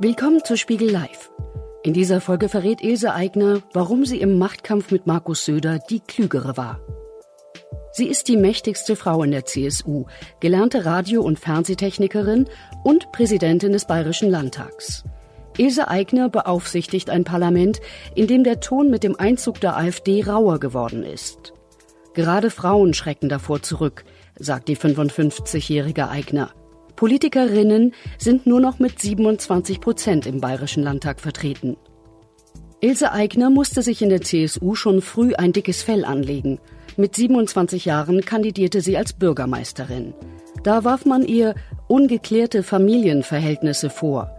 Willkommen zu Spiegel Live. In dieser Folge verrät Ilse Aigner, warum sie im Machtkampf mit Markus Söder die klügere war. Sie ist die mächtigste Frau in der CSU, gelernte Radio- und Fernsehtechnikerin und Präsidentin des Bayerischen Landtags. Ilse Aigner beaufsichtigt ein Parlament, in dem der Ton mit dem Einzug der AfD rauer geworden ist. Gerade Frauen schrecken davor zurück, sagt die 55-jährige Aigner. Politikerinnen sind nur noch mit 27 Prozent im Bayerischen Landtag vertreten. Ilse Aigner musste sich in der CSU schon früh ein dickes Fell anlegen. Mit 27 Jahren kandidierte sie als Bürgermeisterin. Da warf man ihr ungeklärte Familienverhältnisse vor.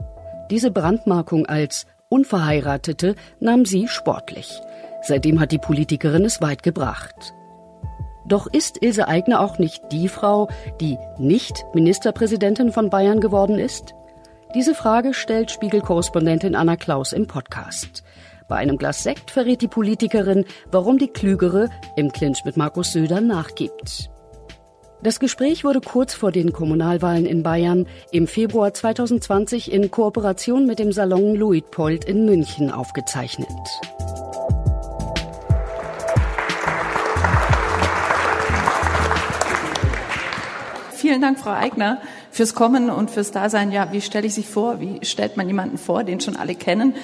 Diese Brandmarkung als Unverheiratete nahm sie sportlich. Seitdem hat die Politikerin es weit gebracht. Doch ist Ilse Aigner auch nicht die Frau, die nicht Ministerpräsidentin von Bayern geworden ist? Diese Frage stellt Spiegelkorrespondentin Anna Klaus im Podcast. Bei einem Glas Sekt verrät die Politikerin, warum die Klügere im Clinch mit Markus Söder nachgibt. Das Gespräch wurde kurz vor den Kommunalwahlen in Bayern im Februar 2020 in Kooperation mit dem Salon Luitpold in München aufgezeichnet. Vielen Dank, Frau Eigner, fürs Kommen und fürs Dasein. Ja, wie stelle ich sich vor? Wie stellt man jemanden vor, den schon alle kennen?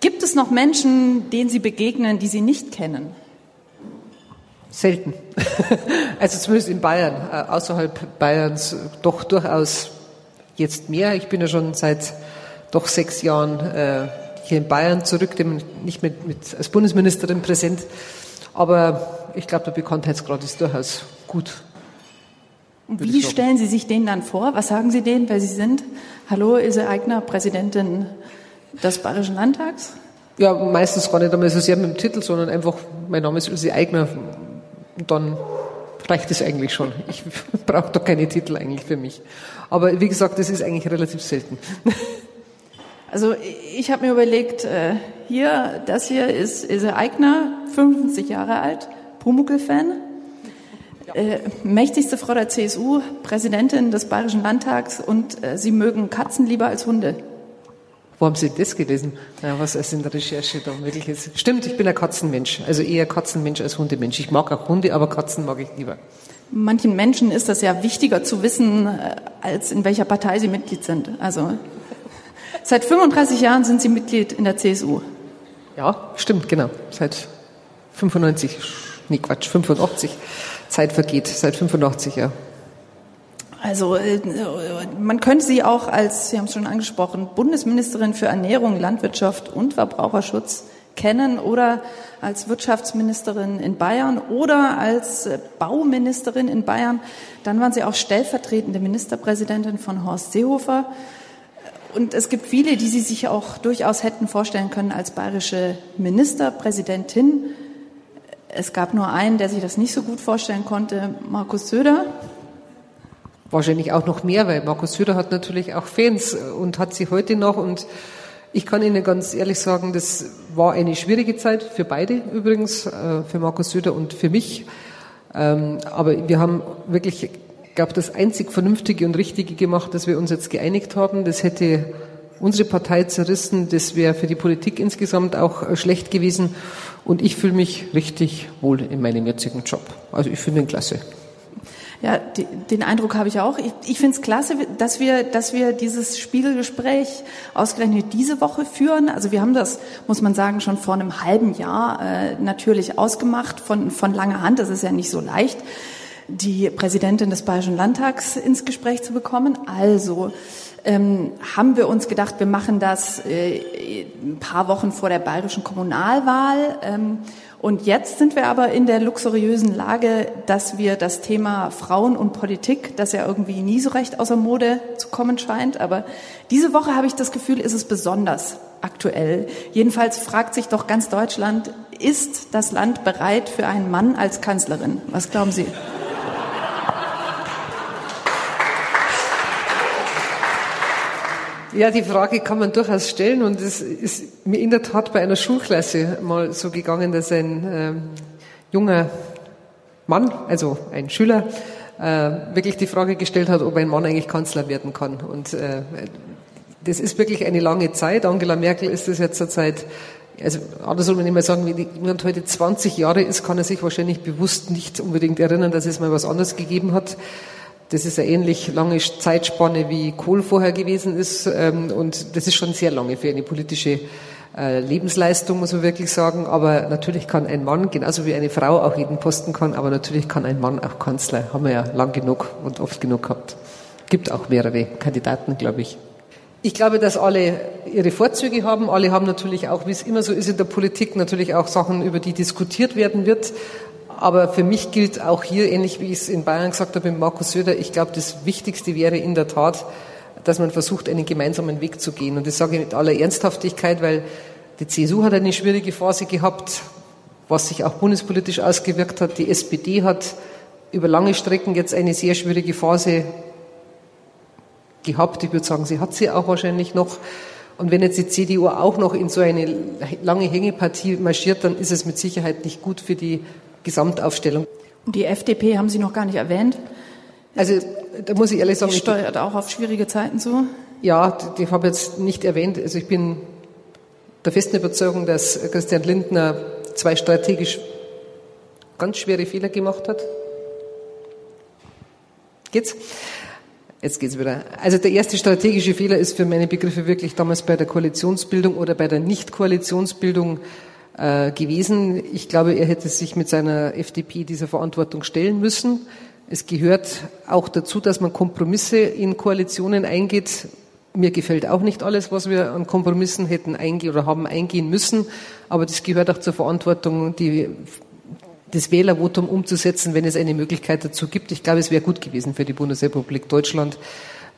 Gibt es noch Menschen, denen Sie begegnen, die Sie nicht kennen? Selten. Also zumindest in Bayern, äh, außerhalb Bayerns doch durchaus jetzt mehr. Ich bin ja schon seit doch sechs Jahren äh, hier in Bayern zurück, nicht mit, mit als Bundesministerin präsent. Aber ich glaube, der Bekanntheitsgrad ist durchaus gut. Und wie stellen Sie sich den dann vor? Was sagen Sie denen, wer Sie sind? Hallo, Ilse Aigner, Präsidentin des Bayerischen Landtags? Ja, meistens gar nicht einmal so sehr mit dem Titel, sondern einfach, mein Name ist Ilse Aigner. Und dann reicht es eigentlich schon. Ich brauche doch keine Titel eigentlich für mich. Aber wie gesagt, das ist eigentlich relativ selten. Also ich habe mir überlegt, äh, hier, das hier ist Ilse Aigner, 55 Jahre alt, Pumuckl-Fan, äh, mächtigste Frau der CSU, Präsidentin des Bayerischen Landtags und äh, Sie mögen Katzen lieber als Hunde. Wo haben Sie das gelesen? Ja, was ist in der Recherche da wirklich ist? Stimmt, ich bin ein Katzenmensch. Also eher Katzenmensch als Hundemensch. Ich mag auch Hunde, aber Katzen mag ich lieber. Manchen Menschen ist das ja wichtiger zu wissen, äh, als in welcher Partei sie Mitglied sind. Also seit 35 Jahren sind Sie Mitglied in der CSU. Ja, stimmt, genau. Seit 95, nee Quatsch, 85. Zeit vergeht, seit 85 Jahren. Also äh, man könnte sie auch als, Sie haben es schon angesprochen, Bundesministerin für Ernährung, Landwirtschaft und Verbraucherschutz kennen oder als Wirtschaftsministerin in Bayern oder als Bauministerin in Bayern. Dann waren Sie auch stellvertretende Ministerpräsidentin von Horst Seehofer. Und es gibt viele, die Sie sich auch durchaus hätten vorstellen können als bayerische Ministerpräsidentin. Es gab nur einen, der sich das nicht so gut vorstellen konnte, Markus Söder. Wahrscheinlich auch noch mehr, weil Markus Söder hat natürlich auch Fans und hat sie heute noch. Und ich kann Ihnen ganz ehrlich sagen, das war eine schwierige Zeit für beide übrigens, äh, für Markus Söder und für mich. Ähm, aber wir haben wirklich, ich glaube, das einzig Vernünftige und Richtige gemacht, dass wir uns jetzt geeinigt haben. Das hätte unsere Partei zerrissen. Das wäre für die Politik insgesamt auch äh, schlecht gewesen. Und ich fühle mich richtig wohl in meinem jetzigen Job. Also ich finde ihn klasse. Ja, die, den Eindruck habe ich auch. Ich, ich finde es klasse, dass wir, dass wir dieses Spiegelgespräch ausgerechnet diese Woche führen. Also wir haben das, muss man sagen, schon vor einem halben Jahr äh, natürlich ausgemacht, von, von langer Hand. Das ist ja nicht so leicht, die Präsidentin des Bayerischen Landtags ins Gespräch zu bekommen. Also ähm, haben wir uns gedacht, wir machen das äh, ein paar Wochen vor der bayerischen Kommunalwahl. Ähm, und jetzt sind wir aber in der luxuriösen Lage, dass wir das Thema Frauen und Politik, das ja irgendwie nie so recht außer Mode zu kommen scheint, aber diese Woche habe ich das Gefühl, ist es besonders aktuell. Jedenfalls fragt sich doch ganz Deutschland, ist das Land bereit für einen Mann als Kanzlerin? Was glauben Sie? Ja, die Frage kann man durchaus stellen und es ist mir in der Tat bei einer Schulklasse mal so gegangen, dass ein äh, junger Mann, also ein Schüler, äh, wirklich die Frage gestellt hat, ob ein Mann eigentlich Kanzler werden kann. Und äh, das ist wirklich eine lange Zeit. Angela Merkel ist das jetzt seit, also andersrum, wenn ich mal sagen, wenn jemand heute 20 Jahre ist, kann er sich wahrscheinlich bewusst nicht unbedingt erinnern, dass es mal was anderes gegeben hat. Das ist eine ähnlich lange Zeitspanne wie Kohl vorher gewesen ist. Ähm, und das ist schon sehr lange für eine politische äh, Lebensleistung, muss man wirklich sagen. Aber natürlich kann ein Mann, genauso wie eine Frau auch jeden Posten kann, aber natürlich kann ein Mann auch Kanzler. Haben wir ja lang genug und oft genug gehabt. Gibt auch mehrere Kandidaten, glaube ich. Ich glaube, dass alle ihre Vorzüge haben. Alle haben natürlich auch, wie es immer so ist in der Politik, natürlich auch Sachen, über die diskutiert werden wird. Aber für mich gilt auch hier, ähnlich wie ich es in Bayern gesagt habe mit Markus Söder, ich glaube, das Wichtigste wäre in der Tat, dass man versucht, einen gemeinsamen Weg zu gehen. Und das sage ich mit aller Ernsthaftigkeit, weil die CSU hat eine schwierige Phase gehabt, was sich auch bundespolitisch ausgewirkt hat. Die SPD hat über lange Strecken jetzt eine sehr schwierige Phase gehabt. Ich würde sagen, sie hat sie auch wahrscheinlich noch. Und wenn jetzt die CDU auch noch in so eine lange Hängepartie marschiert, dann ist es mit Sicherheit nicht gut für die Gesamtaufstellung. Und die FDP haben Sie noch gar nicht erwähnt. Also da muss ich ehrlich sagen, die steuert auch auf schwierige Zeiten zu. Ja, die, die habe ich jetzt nicht erwähnt. Also ich bin der festen Überzeugung, dass Christian Lindner zwei strategisch ganz schwere Fehler gemacht hat. Geht's? Jetzt geht's wieder. Also der erste strategische Fehler ist für meine Begriffe wirklich damals bei der Koalitionsbildung oder bei der Nicht-Koalitionsbildung äh, gewesen. Ich glaube, er hätte sich mit seiner FDP dieser Verantwortung stellen müssen. Es gehört auch dazu, dass man Kompromisse in Koalitionen eingeht. Mir gefällt auch nicht alles, was wir an Kompromissen hätten eingehen oder haben eingehen müssen. Aber das gehört auch zur Verantwortung, die, das Wählervotum umzusetzen, wenn es eine Möglichkeit dazu gibt. Ich glaube, es wäre gut gewesen für die Bundesrepublik Deutschland,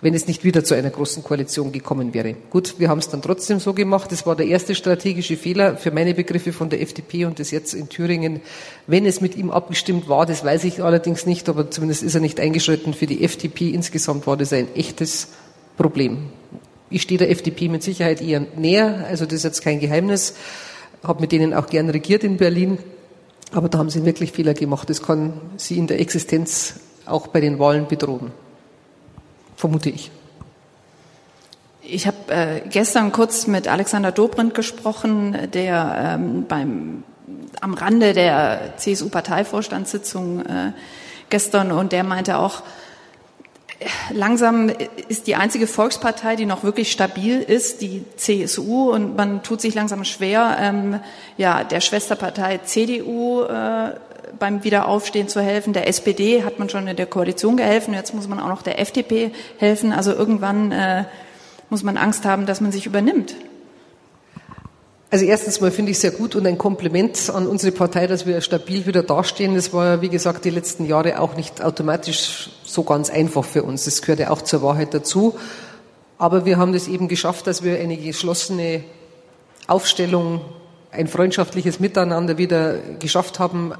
wenn es nicht wieder zu einer großen Koalition gekommen wäre. Gut, wir haben es dann trotzdem so gemacht. Das war der erste strategische Fehler für meine Begriffe von der FDP und das jetzt in Thüringen. Wenn es mit ihm abgestimmt war, das weiß ich allerdings nicht, aber zumindest ist er nicht eingeschritten. Für die FDP insgesamt war das ein echtes Problem. Ich stehe der FDP mit Sicherheit eher näher, also das ist jetzt kein Geheimnis. Habe mit denen auch gern regiert in Berlin, aber da haben sie wirklich Fehler gemacht. Das kann sie in der Existenz auch bei den Wahlen bedrohen vermute ich. Ich habe äh, gestern kurz mit Alexander Dobrindt gesprochen, der ähm, beim am Rande der CSU-Parteivorstandssitzung äh, gestern und der meinte auch, langsam ist die einzige Volkspartei, die noch wirklich stabil ist, die CSU und man tut sich langsam schwer, ähm, ja der Schwesterpartei CDU äh, beim Wiederaufstehen zu helfen. Der SPD hat man schon in der Koalition geholfen, jetzt muss man auch noch der FDP helfen. Also irgendwann äh, muss man Angst haben, dass man sich übernimmt. Also erstens mal finde ich sehr gut und ein Kompliment an unsere Partei, dass wir stabil wieder dastehen. Das war ja, wie gesagt, die letzten Jahre auch nicht automatisch so ganz einfach für uns. Das gehört ja auch zur Wahrheit dazu. Aber wir haben das eben geschafft, dass wir eine geschlossene Aufstellung, ein freundschaftliches Miteinander wieder geschafft haben,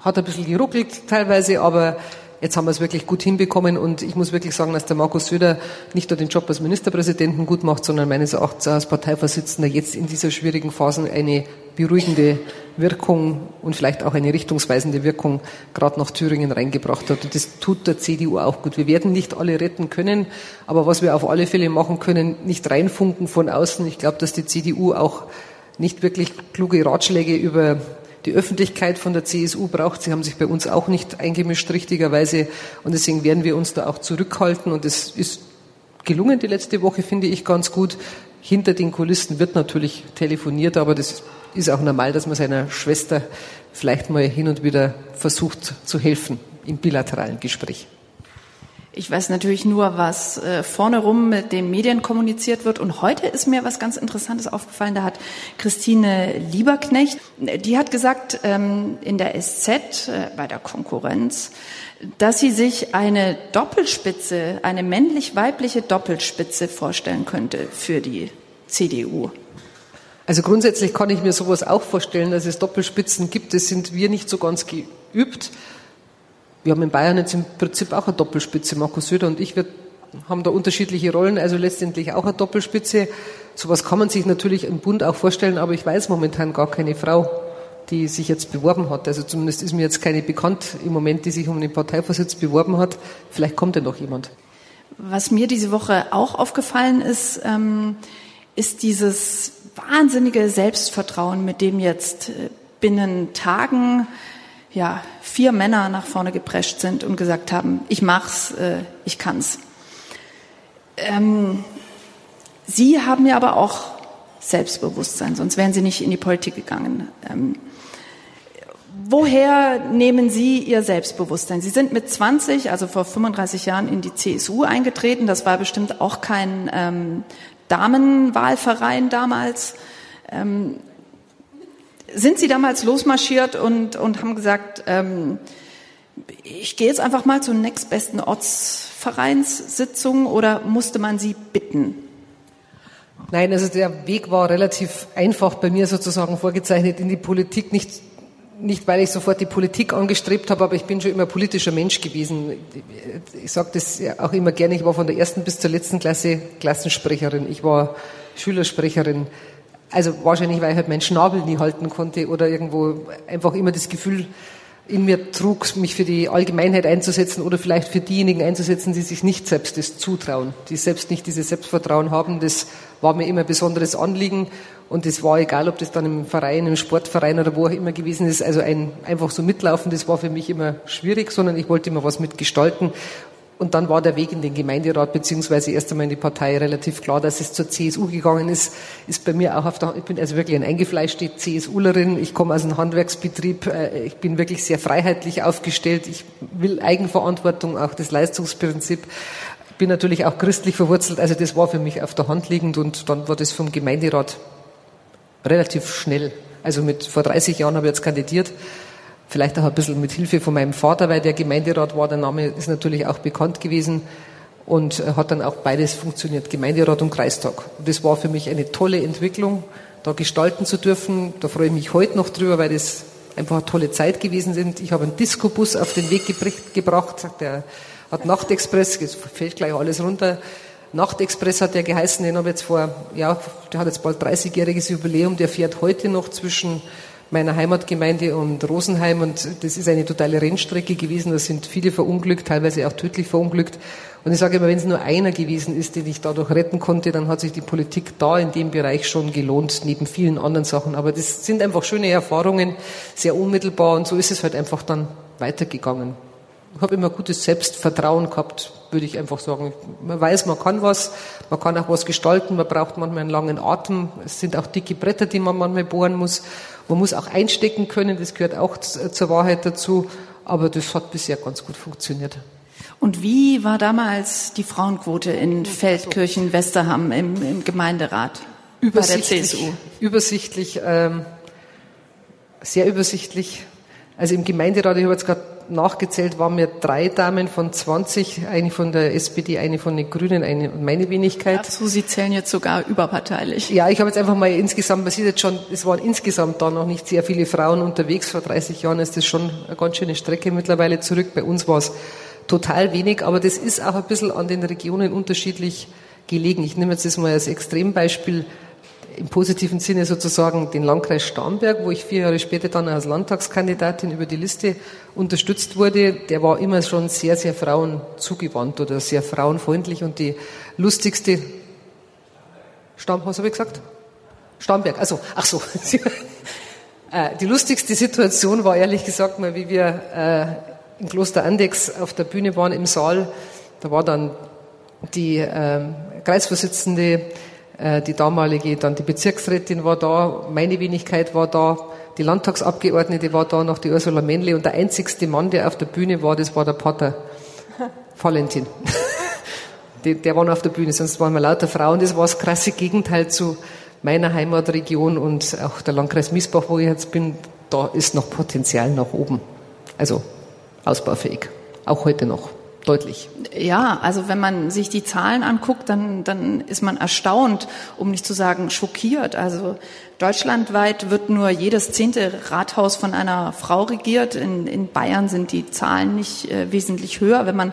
hat ein bisschen geruckelt teilweise, aber jetzt haben wir es wirklich gut hinbekommen und ich muss wirklich sagen, dass der Markus Söder nicht nur den Job als Ministerpräsidenten gut macht, sondern meines Erachtens als Parteivorsitzender jetzt in dieser schwierigen Phase eine beruhigende Wirkung und vielleicht auch eine richtungsweisende Wirkung gerade nach Thüringen reingebracht hat. Und das tut der CDU auch gut. Wir werden nicht alle retten können, aber was wir auf alle Fälle machen können, nicht reinfunken von außen. Ich glaube, dass die CDU auch nicht wirklich kluge Ratschläge über die Öffentlichkeit von der CSU braucht. Sie haben sich bei uns auch nicht eingemischt, richtigerweise. Und deswegen werden wir uns da auch zurückhalten. Und es ist gelungen die letzte Woche, finde ich ganz gut. Hinter den Kulissen wird natürlich telefoniert, aber das ist auch normal, dass man seiner Schwester vielleicht mal hin und wieder versucht zu helfen im bilateralen Gespräch. Ich weiß natürlich nur, was äh, vorne rum mit den Medien kommuniziert wird. Und heute ist mir was ganz Interessantes aufgefallen. Da hat Christine Lieberknecht, die hat gesagt ähm, in der SZ äh, bei der Konkurrenz, dass sie sich eine Doppelspitze, eine männlich-weibliche Doppelspitze vorstellen könnte für die CDU. Also grundsätzlich kann ich mir sowas auch vorstellen, dass es Doppelspitzen gibt. Das sind wir nicht so ganz geübt wir haben in Bayern jetzt im Prinzip auch eine Doppelspitze. Markus Söder und ich, wir haben da unterschiedliche Rollen, also letztendlich auch eine Doppelspitze. Sowas kann man sich natürlich im Bund auch vorstellen, aber ich weiß momentan gar keine Frau, die sich jetzt beworben hat. Also zumindest ist mir jetzt keine bekannt im Moment, die sich um den Parteivorsitz beworben hat. Vielleicht kommt ja noch jemand. Was mir diese Woche auch aufgefallen ist, ähm, ist dieses wahnsinnige Selbstvertrauen, mit dem jetzt äh, binnen Tagen ja, vier Männer nach vorne geprescht sind und gesagt haben, ich mach's, äh, ich kann's. Ähm, Sie haben ja aber auch Selbstbewusstsein, sonst wären Sie nicht in die Politik gegangen. Ähm, woher nehmen Sie Ihr Selbstbewusstsein? Sie sind mit 20, also vor 35 Jahren, in die CSU eingetreten. Das war bestimmt auch kein ähm, Damenwahlverein damals. Ähm, sind Sie damals losmarschiert und, und haben gesagt, ähm, ich gehe jetzt einfach mal zur nächstbesten Ortsvereinssitzung oder musste man Sie bitten? Nein, also der Weg war relativ einfach bei mir sozusagen vorgezeichnet in die Politik. Nicht, nicht weil ich sofort die Politik angestrebt habe, aber ich bin schon immer politischer Mensch gewesen. Ich sage das auch immer gerne, ich war von der ersten bis zur letzten Klasse Klassensprecherin. Ich war Schülersprecherin. Also wahrscheinlich, weil ich halt meinen Schnabel nie halten konnte oder irgendwo einfach immer das Gefühl in mir trug, mich für die Allgemeinheit einzusetzen oder vielleicht für diejenigen einzusetzen, die sich nicht selbst das zutrauen, die selbst nicht dieses Selbstvertrauen haben. Das war mir immer ein besonderes Anliegen und es war egal, ob das dann im Verein, im Sportverein oder wo auch immer gewesen ist. Also ein, einfach so mitlaufen, das war für mich immer schwierig, sondern ich wollte immer was mitgestalten und dann war der Weg in den Gemeinderat beziehungsweise erst einmal in die Partei relativ klar, dass es zur CSU gegangen ist. Ist bei mir auch auf der, ich bin also wirklich ein eingefleischte CSUlerin. Ich komme aus einem Handwerksbetrieb. Äh, ich bin wirklich sehr freiheitlich aufgestellt. Ich will Eigenverantwortung, auch das Leistungsprinzip. Bin natürlich auch christlich verwurzelt. Also das war für mich auf der Hand liegend und dann war das vom Gemeinderat relativ schnell. Also mit vor 30 Jahren habe ich jetzt kandidiert Vielleicht auch ein bisschen mit Hilfe von meinem Vater, weil der Gemeinderat war. Der Name ist natürlich auch bekannt gewesen und äh, hat dann auch beides funktioniert, Gemeinderat und Kreistag. Und das war für mich eine tolle Entwicklung, da gestalten zu dürfen. Da freue ich mich heute noch drüber, weil das einfach eine tolle Zeit gewesen sind. Ich habe einen Disco-Bus auf den Weg gebracht, der hat Nachtexpress, jetzt fällt gleich alles runter. Nachtexpress hat der geheißen, den habe ich jetzt vor, ja, der hat jetzt bald 30-jähriges Jubiläum, der fährt heute noch zwischen meiner Heimatgemeinde und Rosenheim und das ist eine totale Rennstrecke gewesen. Da sind viele verunglückt, teilweise auch tödlich verunglückt. Und ich sage immer, wenn es nur einer gewesen ist, den ich dadurch retten konnte, dann hat sich die Politik da in dem Bereich schon gelohnt, neben vielen anderen Sachen. Aber das sind einfach schöne Erfahrungen, sehr unmittelbar und so ist es halt einfach dann weitergegangen. Ich habe immer gutes Selbstvertrauen gehabt, würde ich einfach sagen. Man weiß, man kann was, man kann auch was gestalten, man braucht manchmal einen langen Atem. Es sind auch dicke Bretter, die man manchmal bohren muss. Man muss auch einstecken können, das gehört auch zur Wahrheit dazu, aber das hat bisher ganz gut funktioniert. Und wie war damals die Frauenquote in Feldkirchen, Westerham im, im Gemeinderat? Übersichtlich, übersichtlich ähm, sehr übersichtlich. Also im Gemeinderat, ich habe jetzt gerade nachgezählt, waren mir drei Damen von 20, eine von der SPD, eine von den Grünen, eine und meine Wenigkeit. Ach so, Sie zählen jetzt sogar überparteilich. Ja, ich habe jetzt einfach mal insgesamt, man sieht jetzt schon, es waren insgesamt da noch nicht sehr viele Frauen unterwegs. Vor 30 Jahren ist das schon eine ganz schöne Strecke mittlerweile zurück. Bei uns war es total wenig, aber das ist auch ein bisschen an den Regionen unterschiedlich gelegen. Ich nehme jetzt das mal als Extrembeispiel im positiven Sinne sozusagen den Landkreis Starnberg, wo ich vier Jahre später dann als Landtagskandidatin über die Liste unterstützt wurde, der war immer schon sehr, sehr frauenzugewandt oder sehr frauenfreundlich und die lustigste Stamm, was habe ich gesagt? Starnberg, also, ach so. Äh, die lustigste Situation war ehrlich gesagt mal, wie wir äh, im Kloster Andex auf der Bühne waren im Saal. Da war dann die äh, Kreisvorsitzende die damalige, dann die Bezirksrätin war da, meine Wenigkeit war da, die Landtagsabgeordnete war da, noch die Ursula Männle und der einzigste Mann, der auf der Bühne war, das war der Pater Valentin. der war noch auf der Bühne, sonst waren wir lauter Frauen. Das war das krasse Gegenteil zu meiner Heimatregion und auch der Landkreis Miesbach, wo ich jetzt bin, da ist noch Potenzial nach oben. Also ausbaufähig. Auch heute noch deutlich. Ja, also wenn man sich die Zahlen anguckt, dann, dann ist man erstaunt, um nicht zu sagen schockiert. Also deutschlandweit wird nur jedes zehnte Rathaus von einer Frau regiert. In, in Bayern sind die Zahlen nicht äh, wesentlich höher. Wenn man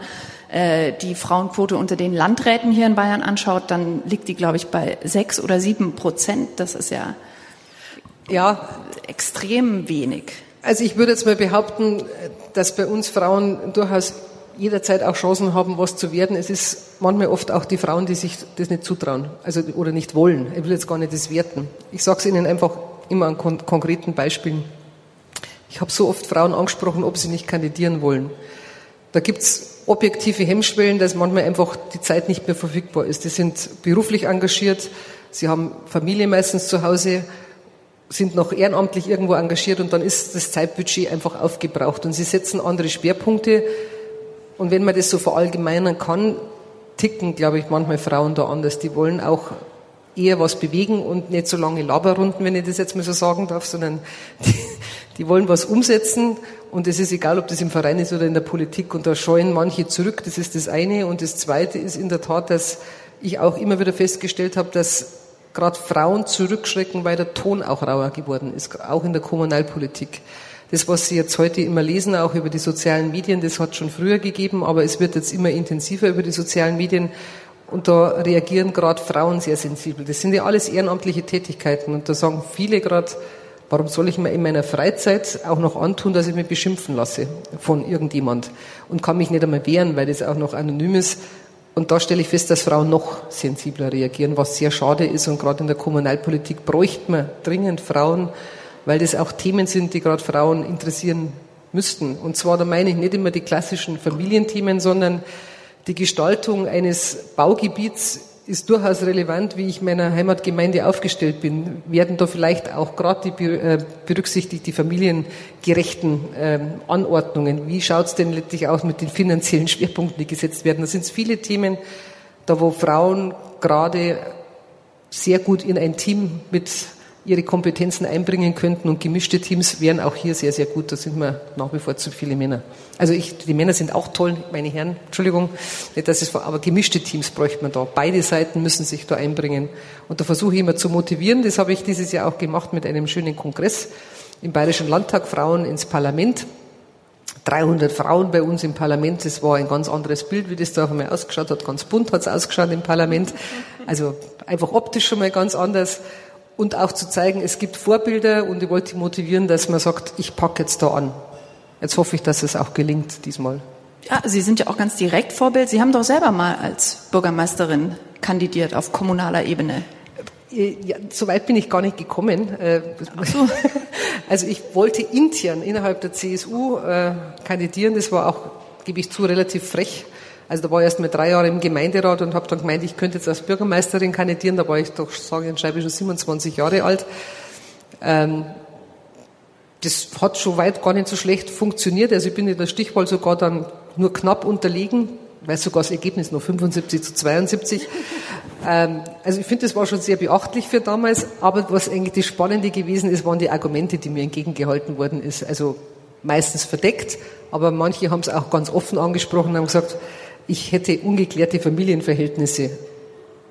äh, die Frauenquote unter den Landräten hier in Bayern anschaut, dann liegt die, glaube ich, bei sechs oder sieben Prozent. Das ist ja, ja extrem wenig. Also ich würde jetzt mal behaupten, dass bei uns Frauen durchaus jederzeit auch Chancen haben, was zu werden. Es ist manchmal oft auch die Frauen, die sich das nicht zutrauen, also oder nicht wollen. Ich will jetzt gar nicht das werten. Ich sage es Ihnen einfach immer an kon konkreten Beispielen. Ich habe so oft Frauen angesprochen, ob sie nicht kandidieren wollen. Da gibt's objektive Hemmschwellen, dass manchmal einfach die Zeit nicht mehr verfügbar ist. Die sind beruflich engagiert, sie haben Familie meistens zu Hause, sind noch ehrenamtlich irgendwo engagiert und dann ist das Zeitbudget einfach aufgebraucht und sie setzen andere Schwerpunkte. Und wenn man das so verallgemeinern kann, ticken, glaube ich, manchmal Frauen da anders. Die wollen auch eher was bewegen und nicht so lange Laberrunden, wenn ich das jetzt mal so sagen darf, sondern die, die wollen was umsetzen und es ist egal, ob das im Verein ist oder in der Politik und da scheuen manche zurück, das ist das eine und das zweite ist in der Tat, dass ich auch immer wieder festgestellt habe, dass gerade Frauen zurückschrecken, weil der Ton auch rauer geworden ist, auch in der Kommunalpolitik. Das, was Sie jetzt heute immer lesen, auch über die sozialen Medien, das hat schon früher gegeben, aber es wird jetzt immer intensiver über die sozialen Medien. Und da reagieren gerade Frauen sehr sensibel. Das sind ja alles ehrenamtliche Tätigkeiten. Und da sagen viele gerade, warum soll ich mir in meiner Freizeit auch noch antun, dass ich mich beschimpfen lasse von irgendjemand und kann mich nicht einmal wehren, weil das auch noch anonym ist. Und da stelle ich fest, dass Frauen noch sensibler reagieren, was sehr schade ist. Und gerade in der Kommunalpolitik bräuchte man dringend Frauen, weil das auch Themen sind, die gerade Frauen interessieren müssten. Und zwar, da meine ich nicht immer die klassischen Familienthemen, sondern die Gestaltung eines Baugebiets ist durchaus relevant, wie ich meiner Heimatgemeinde aufgestellt bin. Werden da vielleicht auch gerade die äh, berücksichtigt die familiengerechten ähm, Anordnungen? Wie schaut es denn letztlich aus mit den finanziellen Schwerpunkten, die gesetzt werden? Da sind viele Themen, da wo Frauen gerade sehr gut in ein Team mit ihre Kompetenzen einbringen könnten und gemischte Teams wären auch hier sehr, sehr gut. Da sind wir nach wie vor zu viele Männer. Also ich, die Männer sind auch toll, meine Herren, Entschuldigung, nicht, dass es, aber gemischte Teams bräuchte man da. Beide Seiten müssen sich da einbringen. Und da versuche ich immer zu motivieren. Das habe ich dieses Jahr auch gemacht mit einem schönen Kongress im Bayerischen Landtag, Frauen ins Parlament. 300 Frauen bei uns im Parlament, das war ein ganz anderes Bild, wie das da einmal ausgeschaut hat. Ganz bunt hat es ausgeschaut im Parlament. Also einfach optisch schon mal ganz anders und auch zu zeigen, es gibt Vorbilder und ich wollte motivieren, dass man sagt, ich packe jetzt da an. Jetzt hoffe ich, dass es auch gelingt diesmal. Ja, Sie sind ja auch ganz direkt Vorbild. Sie haben doch selber mal als Bürgermeisterin kandidiert auf kommunaler Ebene. Äh, ja, so weit bin ich gar nicht gekommen. Äh, so. Also ich wollte intern innerhalb der CSU äh, kandidieren. Das war auch, gebe ich zu, relativ frech. Also da war ich erst mal drei Jahre im Gemeinderat und habe dann gemeint, ich könnte jetzt als Bürgermeisterin kandidieren. Da war ich doch, sage ich und schreibe schon 27 Jahre alt. Ähm, das hat schon weit gar nicht so schlecht funktioniert. Also ich bin in der Stichwahl sogar dann nur knapp unterlegen, weil sogar das Ergebnis nur 75 zu 72. Ähm, also ich finde, das war schon sehr beachtlich für damals. Aber was eigentlich das Spannende gewesen ist, waren die Argumente, die mir entgegengehalten worden ist. Also meistens verdeckt, aber manche haben es auch ganz offen angesprochen und haben gesagt, ich hätte ungeklärte Familienverhältnisse.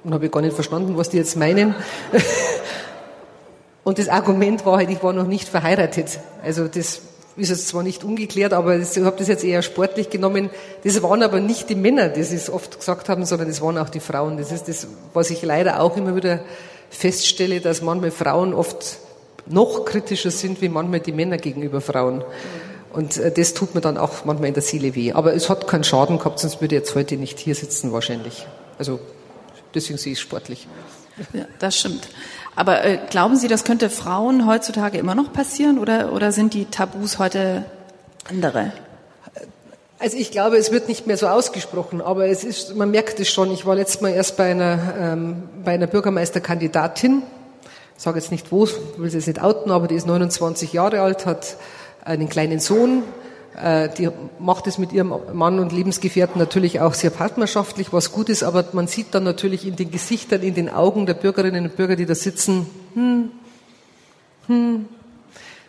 Und habe gar nicht verstanden, was die jetzt meinen. Und das Argument war halt, ich war noch nicht verheiratet. Also das ist jetzt zwar nicht ungeklärt, aber ich habe das jetzt eher sportlich genommen. Das waren aber nicht die Männer, die es oft gesagt haben, sondern das waren auch die Frauen. Das ist das, was ich leider auch immer wieder feststelle, dass manchmal Frauen oft noch kritischer sind wie manchmal die Männer gegenüber Frauen. Und äh, das tut mir dann auch manchmal in der Seele weh. Aber es hat keinen Schaden gehabt, sonst würde ich jetzt heute nicht hier sitzen wahrscheinlich. Also deswegen sehe ich es sportlich. Ja, das stimmt. Aber äh, glauben Sie, das könnte Frauen heutzutage immer noch passieren oder, oder sind die Tabus heute andere? Also ich glaube, es wird nicht mehr so ausgesprochen, aber es ist, man merkt es schon. Ich war letztes Mal erst bei einer, ähm, bei einer Bürgermeisterkandidatin. Ich sage jetzt nicht wo, will sie es nicht outen, aber die ist 29 Jahre alt, hat einen kleinen Sohn. Äh, die macht es mit ihrem Mann und Lebensgefährten natürlich auch sehr partnerschaftlich, was gut ist, aber man sieht dann natürlich in den Gesichtern, in den Augen der Bürgerinnen und Bürger, die da sitzen, hm, hm,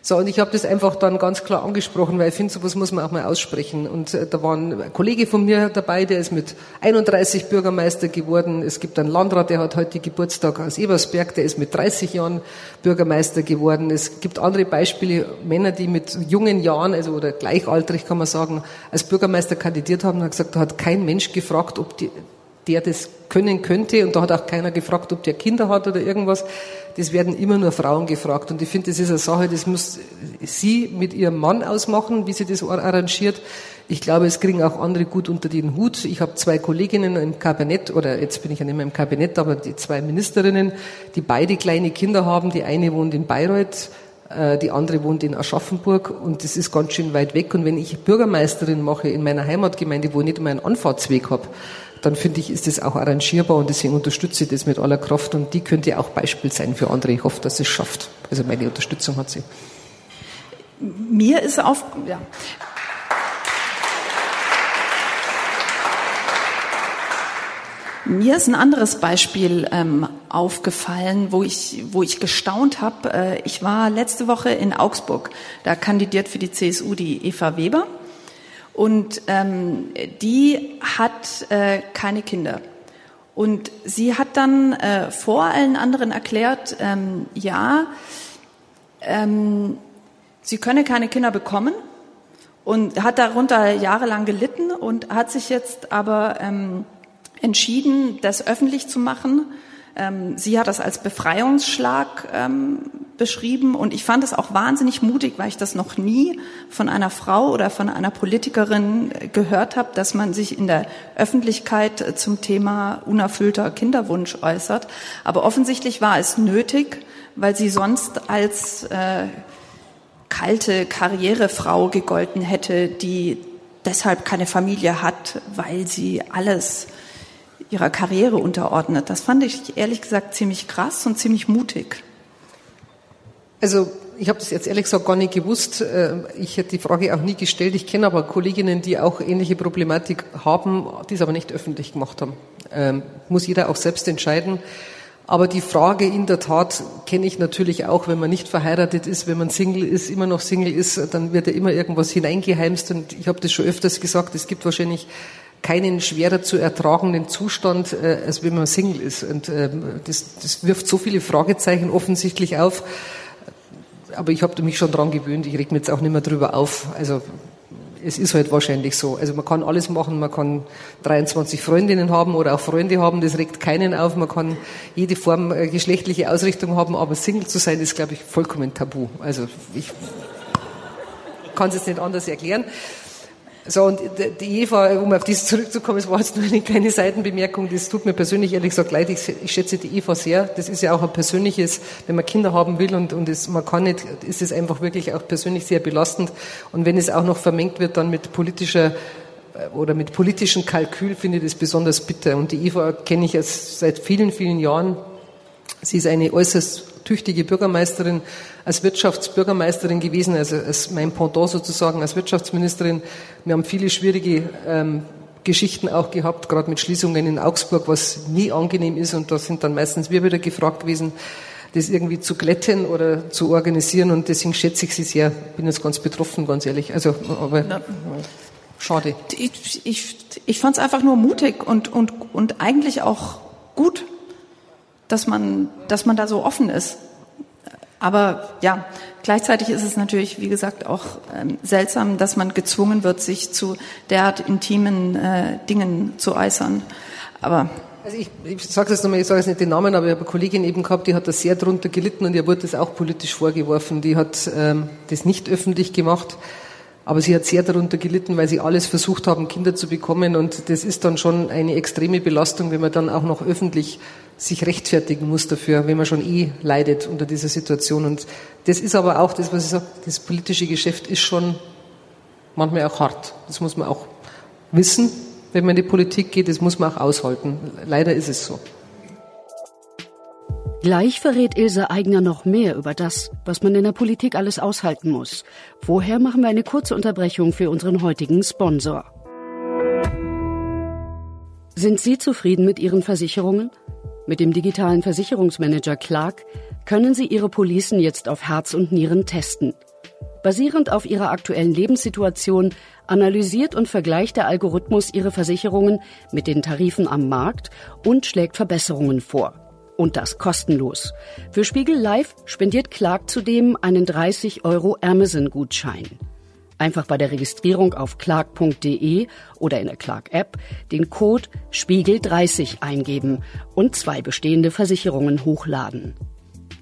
so, und ich habe das einfach dann ganz klar angesprochen, weil ich finde, sowas muss man auch mal aussprechen. Und äh, da war ein Kollege von mir dabei, der ist mit 31 Bürgermeister geworden. Es gibt einen Landrat, der hat heute Geburtstag aus Ebersberg, der ist mit 30 Jahren Bürgermeister geworden. Es gibt andere Beispiele, Männer, die mit jungen Jahren, also oder gleichaltrig kann man sagen, als Bürgermeister kandidiert haben, und hat gesagt, da hat kein Mensch gefragt, ob die, der das können könnte. Und da hat auch keiner gefragt, ob der Kinder hat oder irgendwas. Das werden immer nur Frauen gefragt. Und ich finde, das ist eine Sache, das muss sie mit ihrem Mann ausmachen, wie sie das arrangiert. Ich glaube, es kriegen auch andere gut unter den Hut. Ich habe zwei Kolleginnen im Kabinett, oder jetzt bin ich ja nicht mehr im Kabinett, aber die zwei Ministerinnen, die beide kleine Kinder haben. Die eine wohnt in Bayreuth, äh, die andere wohnt in Aschaffenburg und das ist ganz schön weit weg. Und wenn ich Bürgermeisterin mache in meiner Heimatgemeinde, wo ich nicht mal einen Anfahrtsweg habe, dann finde ich, ist das auch arrangierbar und deswegen unterstütze ich das mit aller Kraft und die könnte auch Beispiel sein für andere. Ich hoffe, dass es schafft. Also meine Unterstützung hat sie. Mir ist auf, ja. Mir ist ein anderes Beispiel ähm, aufgefallen, wo ich, wo ich gestaunt habe. Äh, ich war letzte Woche in Augsburg. Da kandidiert für die CSU die Eva Weber. Und ähm, die hat äh, keine Kinder. Und sie hat dann äh, vor allen anderen erklärt, ähm, ja, ähm, sie könne keine Kinder bekommen und hat darunter jahrelang gelitten und hat sich jetzt aber ähm, entschieden, das öffentlich zu machen. Ähm, sie hat das als Befreiungsschlag ähm, beschrieben und ich fand es auch wahnsinnig mutig, weil ich das noch nie von einer Frau oder von einer Politikerin gehört habe, dass man sich in der Öffentlichkeit zum Thema unerfüllter Kinderwunsch äußert. Aber offensichtlich war es nötig, weil sie sonst als äh, kalte Karrierefrau gegolten hätte, die deshalb keine Familie hat, weil sie alles ihrer Karriere unterordnet. Das fand ich ehrlich gesagt ziemlich krass und ziemlich mutig. Also ich habe das jetzt ehrlich gesagt gar nicht gewusst. Äh, ich hätte die Frage auch nie gestellt. Ich kenne aber Kolleginnen, die auch ähnliche Problematik haben, die es aber nicht öffentlich gemacht haben. Ähm, muss jeder auch selbst entscheiden. Aber die Frage in der Tat kenne ich natürlich auch, wenn man nicht verheiratet ist, wenn man Single ist, immer noch Single ist, dann wird ja immer irgendwas hineingeheimst. Und ich habe das schon öfters gesagt, es gibt wahrscheinlich keinen schwerer zu ertragenden Zustand, äh, als wenn man Single ist. Und ähm, das, das wirft so viele Fragezeichen offensichtlich auf. Aber ich habe mich schon dran gewöhnt. Ich reg mir jetzt auch nicht mehr drüber auf. Also es ist halt wahrscheinlich so. Also man kann alles machen. Man kann 23 Freundinnen haben oder auch Freunde haben. Das regt keinen auf. Man kann jede Form äh, geschlechtliche Ausrichtung haben. Aber Single zu sein, ist, glaube ich, vollkommen tabu. Also ich kann es jetzt nicht anders erklären. So, und die Eva, um auf das zurückzukommen, es war jetzt nur eine kleine Seitenbemerkung, das tut mir persönlich ehrlich gesagt leid, ich, ich schätze die Eva sehr, das ist ja auch ein persönliches, wenn man Kinder haben will und, und es, man kann nicht, ist es einfach wirklich auch persönlich sehr belastend. Und wenn es auch noch vermengt wird dann mit politischer äh, oder mit politischen Kalkül, finde ich das besonders bitter. Und die Eva kenne ich jetzt seit vielen, vielen Jahren, sie ist eine äußerst tüchtige Bürgermeisterin, als Wirtschaftsbürgermeisterin gewesen, also als mein Pendant sozusagen als Wirtschaftsministerin. Wir haben viele schwierige ähm, Geschichten auch gehabt, gerade mit Schließungen in Augsburg, was nie angenehm ist. Und da sind dann meistens wir wieder gefragt gewesen, das irgendwie zu glätten oder zu organisieren. Und deswegen schätze ich sie sehr. Bin jetzt ganz betroffen, ganz ehrlich. Also, aber ja. schade. Ich, ich, ich fand es einfach nur mutig und, und, und eigentlich auch gut, dass man, dass man da so offen ist. Aber ja, gleichzeitig ist es natürlich, wie gesagt, auch ähm, seltsam, dass man gezwungen wird, sich zu derart intimen äh, Dingen zu äußern. Aber also ich, ich sage es nochmal, ich sage jetzt nicht den Namen, aber ich habe eine Kollegin eben gehabt, die hat da sehr drunter gelitten und ihr wurde das auch politisch vorgeworfen. Die hat ähm, das nicht öffentlich gemacht, aber sie hat sehr darunter gelitten, weil sie alles versucht haben, Kinder zu bekommen und das ist dann schon eine extreme Belastung, wenn man dann auch noch öffentlich sich rechtfertigen muss dafür, wenn man schon eh leidet unter dieser Situation. Und das ist aber auch das, was ich sage, das politische Geschäft ist schon manchmal auch hart. Das muss man auch wissen, wenn man in die Politik geht, das muss man auch aushalten. Leider ist es so. Gleich verrät Ilse Eigner noch mehr über das, was man in der Politik alles aushalten muss. Vorher machen wir eine kurze Unterbrechung für unseren heutigen Sponsor. Sind Sie zufrieden mit Ihren Versicherungen? Mit dem digitalen Versicherungsmanager Clark können Sie Ihre Policen jetzt auf Herz und Nieren testen. Basierend auf Ihrer aktuellen Lebenssituation analysiert und vergleicht der Algorithmus Ihre Versicherungen mit den Tarifen am Markt und schlägt Verbesserungen vor. Und das kostenlos. Für Spiegel Live spendiert Clark zudem einen 30 Euro Amazon-Gutschein. Einfach bei der Registrierung auf clark.de oder in der Clark-App den Code Spiegel30 eingeben und zwei bestehende Versicherungen hochladen.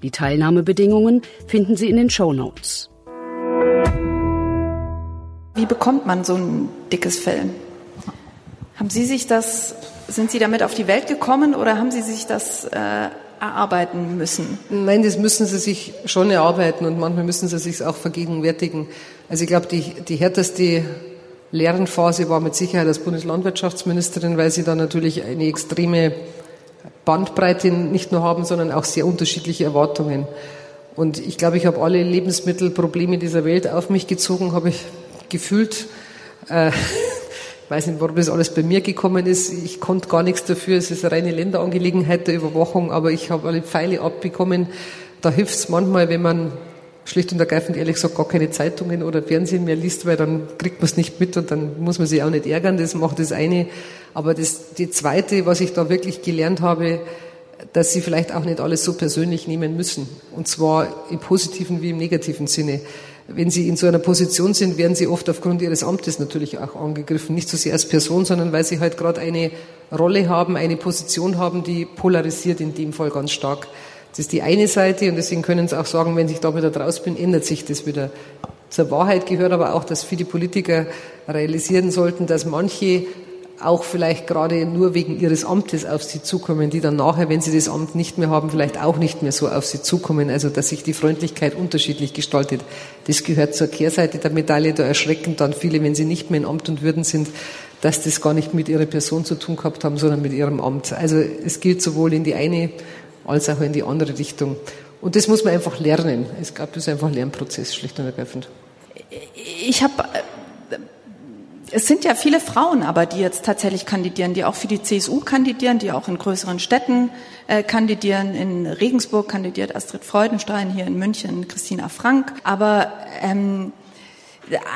Die Teilnahmebedingungen finden Sie in den Show Notes. Wie bekommt man so ein dickes Fell? Haben Sie sich das, sind Sie damit auf die Welt gekommen oder haben Sie sich das äh, erarbeiten müssen? Nein, das müssen Sie sich schon erarbeiten und manchmal müssen Sie sich auch vergegenwärtigen. Also ich glaube, die, die härteste Lernphase war mit Sicherheit als Bundeslandwirtschaftsministerin, weil Sie da natürlich eine extreme Bandbreite nicht nur haben, sondern auch sehr unterschiedliche Erwartungen. Und ich glaube, ich habe alle Lebensmittelprobleme dieser Welt auf mich gezogen, habe ich gefühlt. Äh, ich weiß nicht, warum das alles bei mir gekommen ist. Ich konnte gar nichts dafür. Es ist eine reine Länderangelegenheit der Überwachung, aber ich habe alle Pfeile abbekommen. Da hilft es manchmal, wenn man schlicht und ergreifend ehrlich gesagt gar keine Zeitungen oder Fernsehen mehr liest, weil dann kriegt man es nicht mit und dann muss man sich auch nicht ärgern. Das macht das eine. Aber das, die zweite, was ich da wirklich gelernt habe, dass sie vielleicht auch nicht alles so persönlich nehmen müssen. Und zwar im positiven wie im negativen Sinne wenn Sie in so einer Position sind, werden Sie oft aufgrund Ihres Amtes natürlich auch angegriffen. Nicht so sehr als Person, sondern weil Sie halt gerade eine Rolle haben, eine Position haben, die polarisiert in dem Fall ganz stark. Das ist die eine Seite und deswegen können Sie auch sagen, wenn ich da wieder draus bin, ändert sich das wieder. Zur Wahrheit gehört aber auch, dass viele Politiker realisieren sollten, dass manche auch vielleicht gerade nur wegen ihres Amtes auf sie zukommen, die dann nachher, wenn sie das Amt nicht mehr haben, vielleicht auch nicht mehr so auf sie zukommen. Also dass sich die Freundlichkeit unterschiedlich gestaltet. Das gehört zur Kehrseite der Medaille. Da erschrecken dann viele, wenn sie nicht mehr in Amt und Würden sind, dass das gar nicht mit ihrer Person zu tun gehabt haben, sondern mit ihrem Amt. Also es gilt sowohl in die eine als auch in die andere Richtung. Und das muss man einfach lernen. Es gab das einfach ein Lernprozess, schlicht und ergreifend. Ich habe es sind ja viele Frauen aber, die jetzt tatsächlich kandidieren, die auch für die CSU kandidieren, die auch in größeren Städten äh, kandidieren. In Regensburg kandidiert Astrid Freudenstein, hier in München Christina Frank. Aber ähm,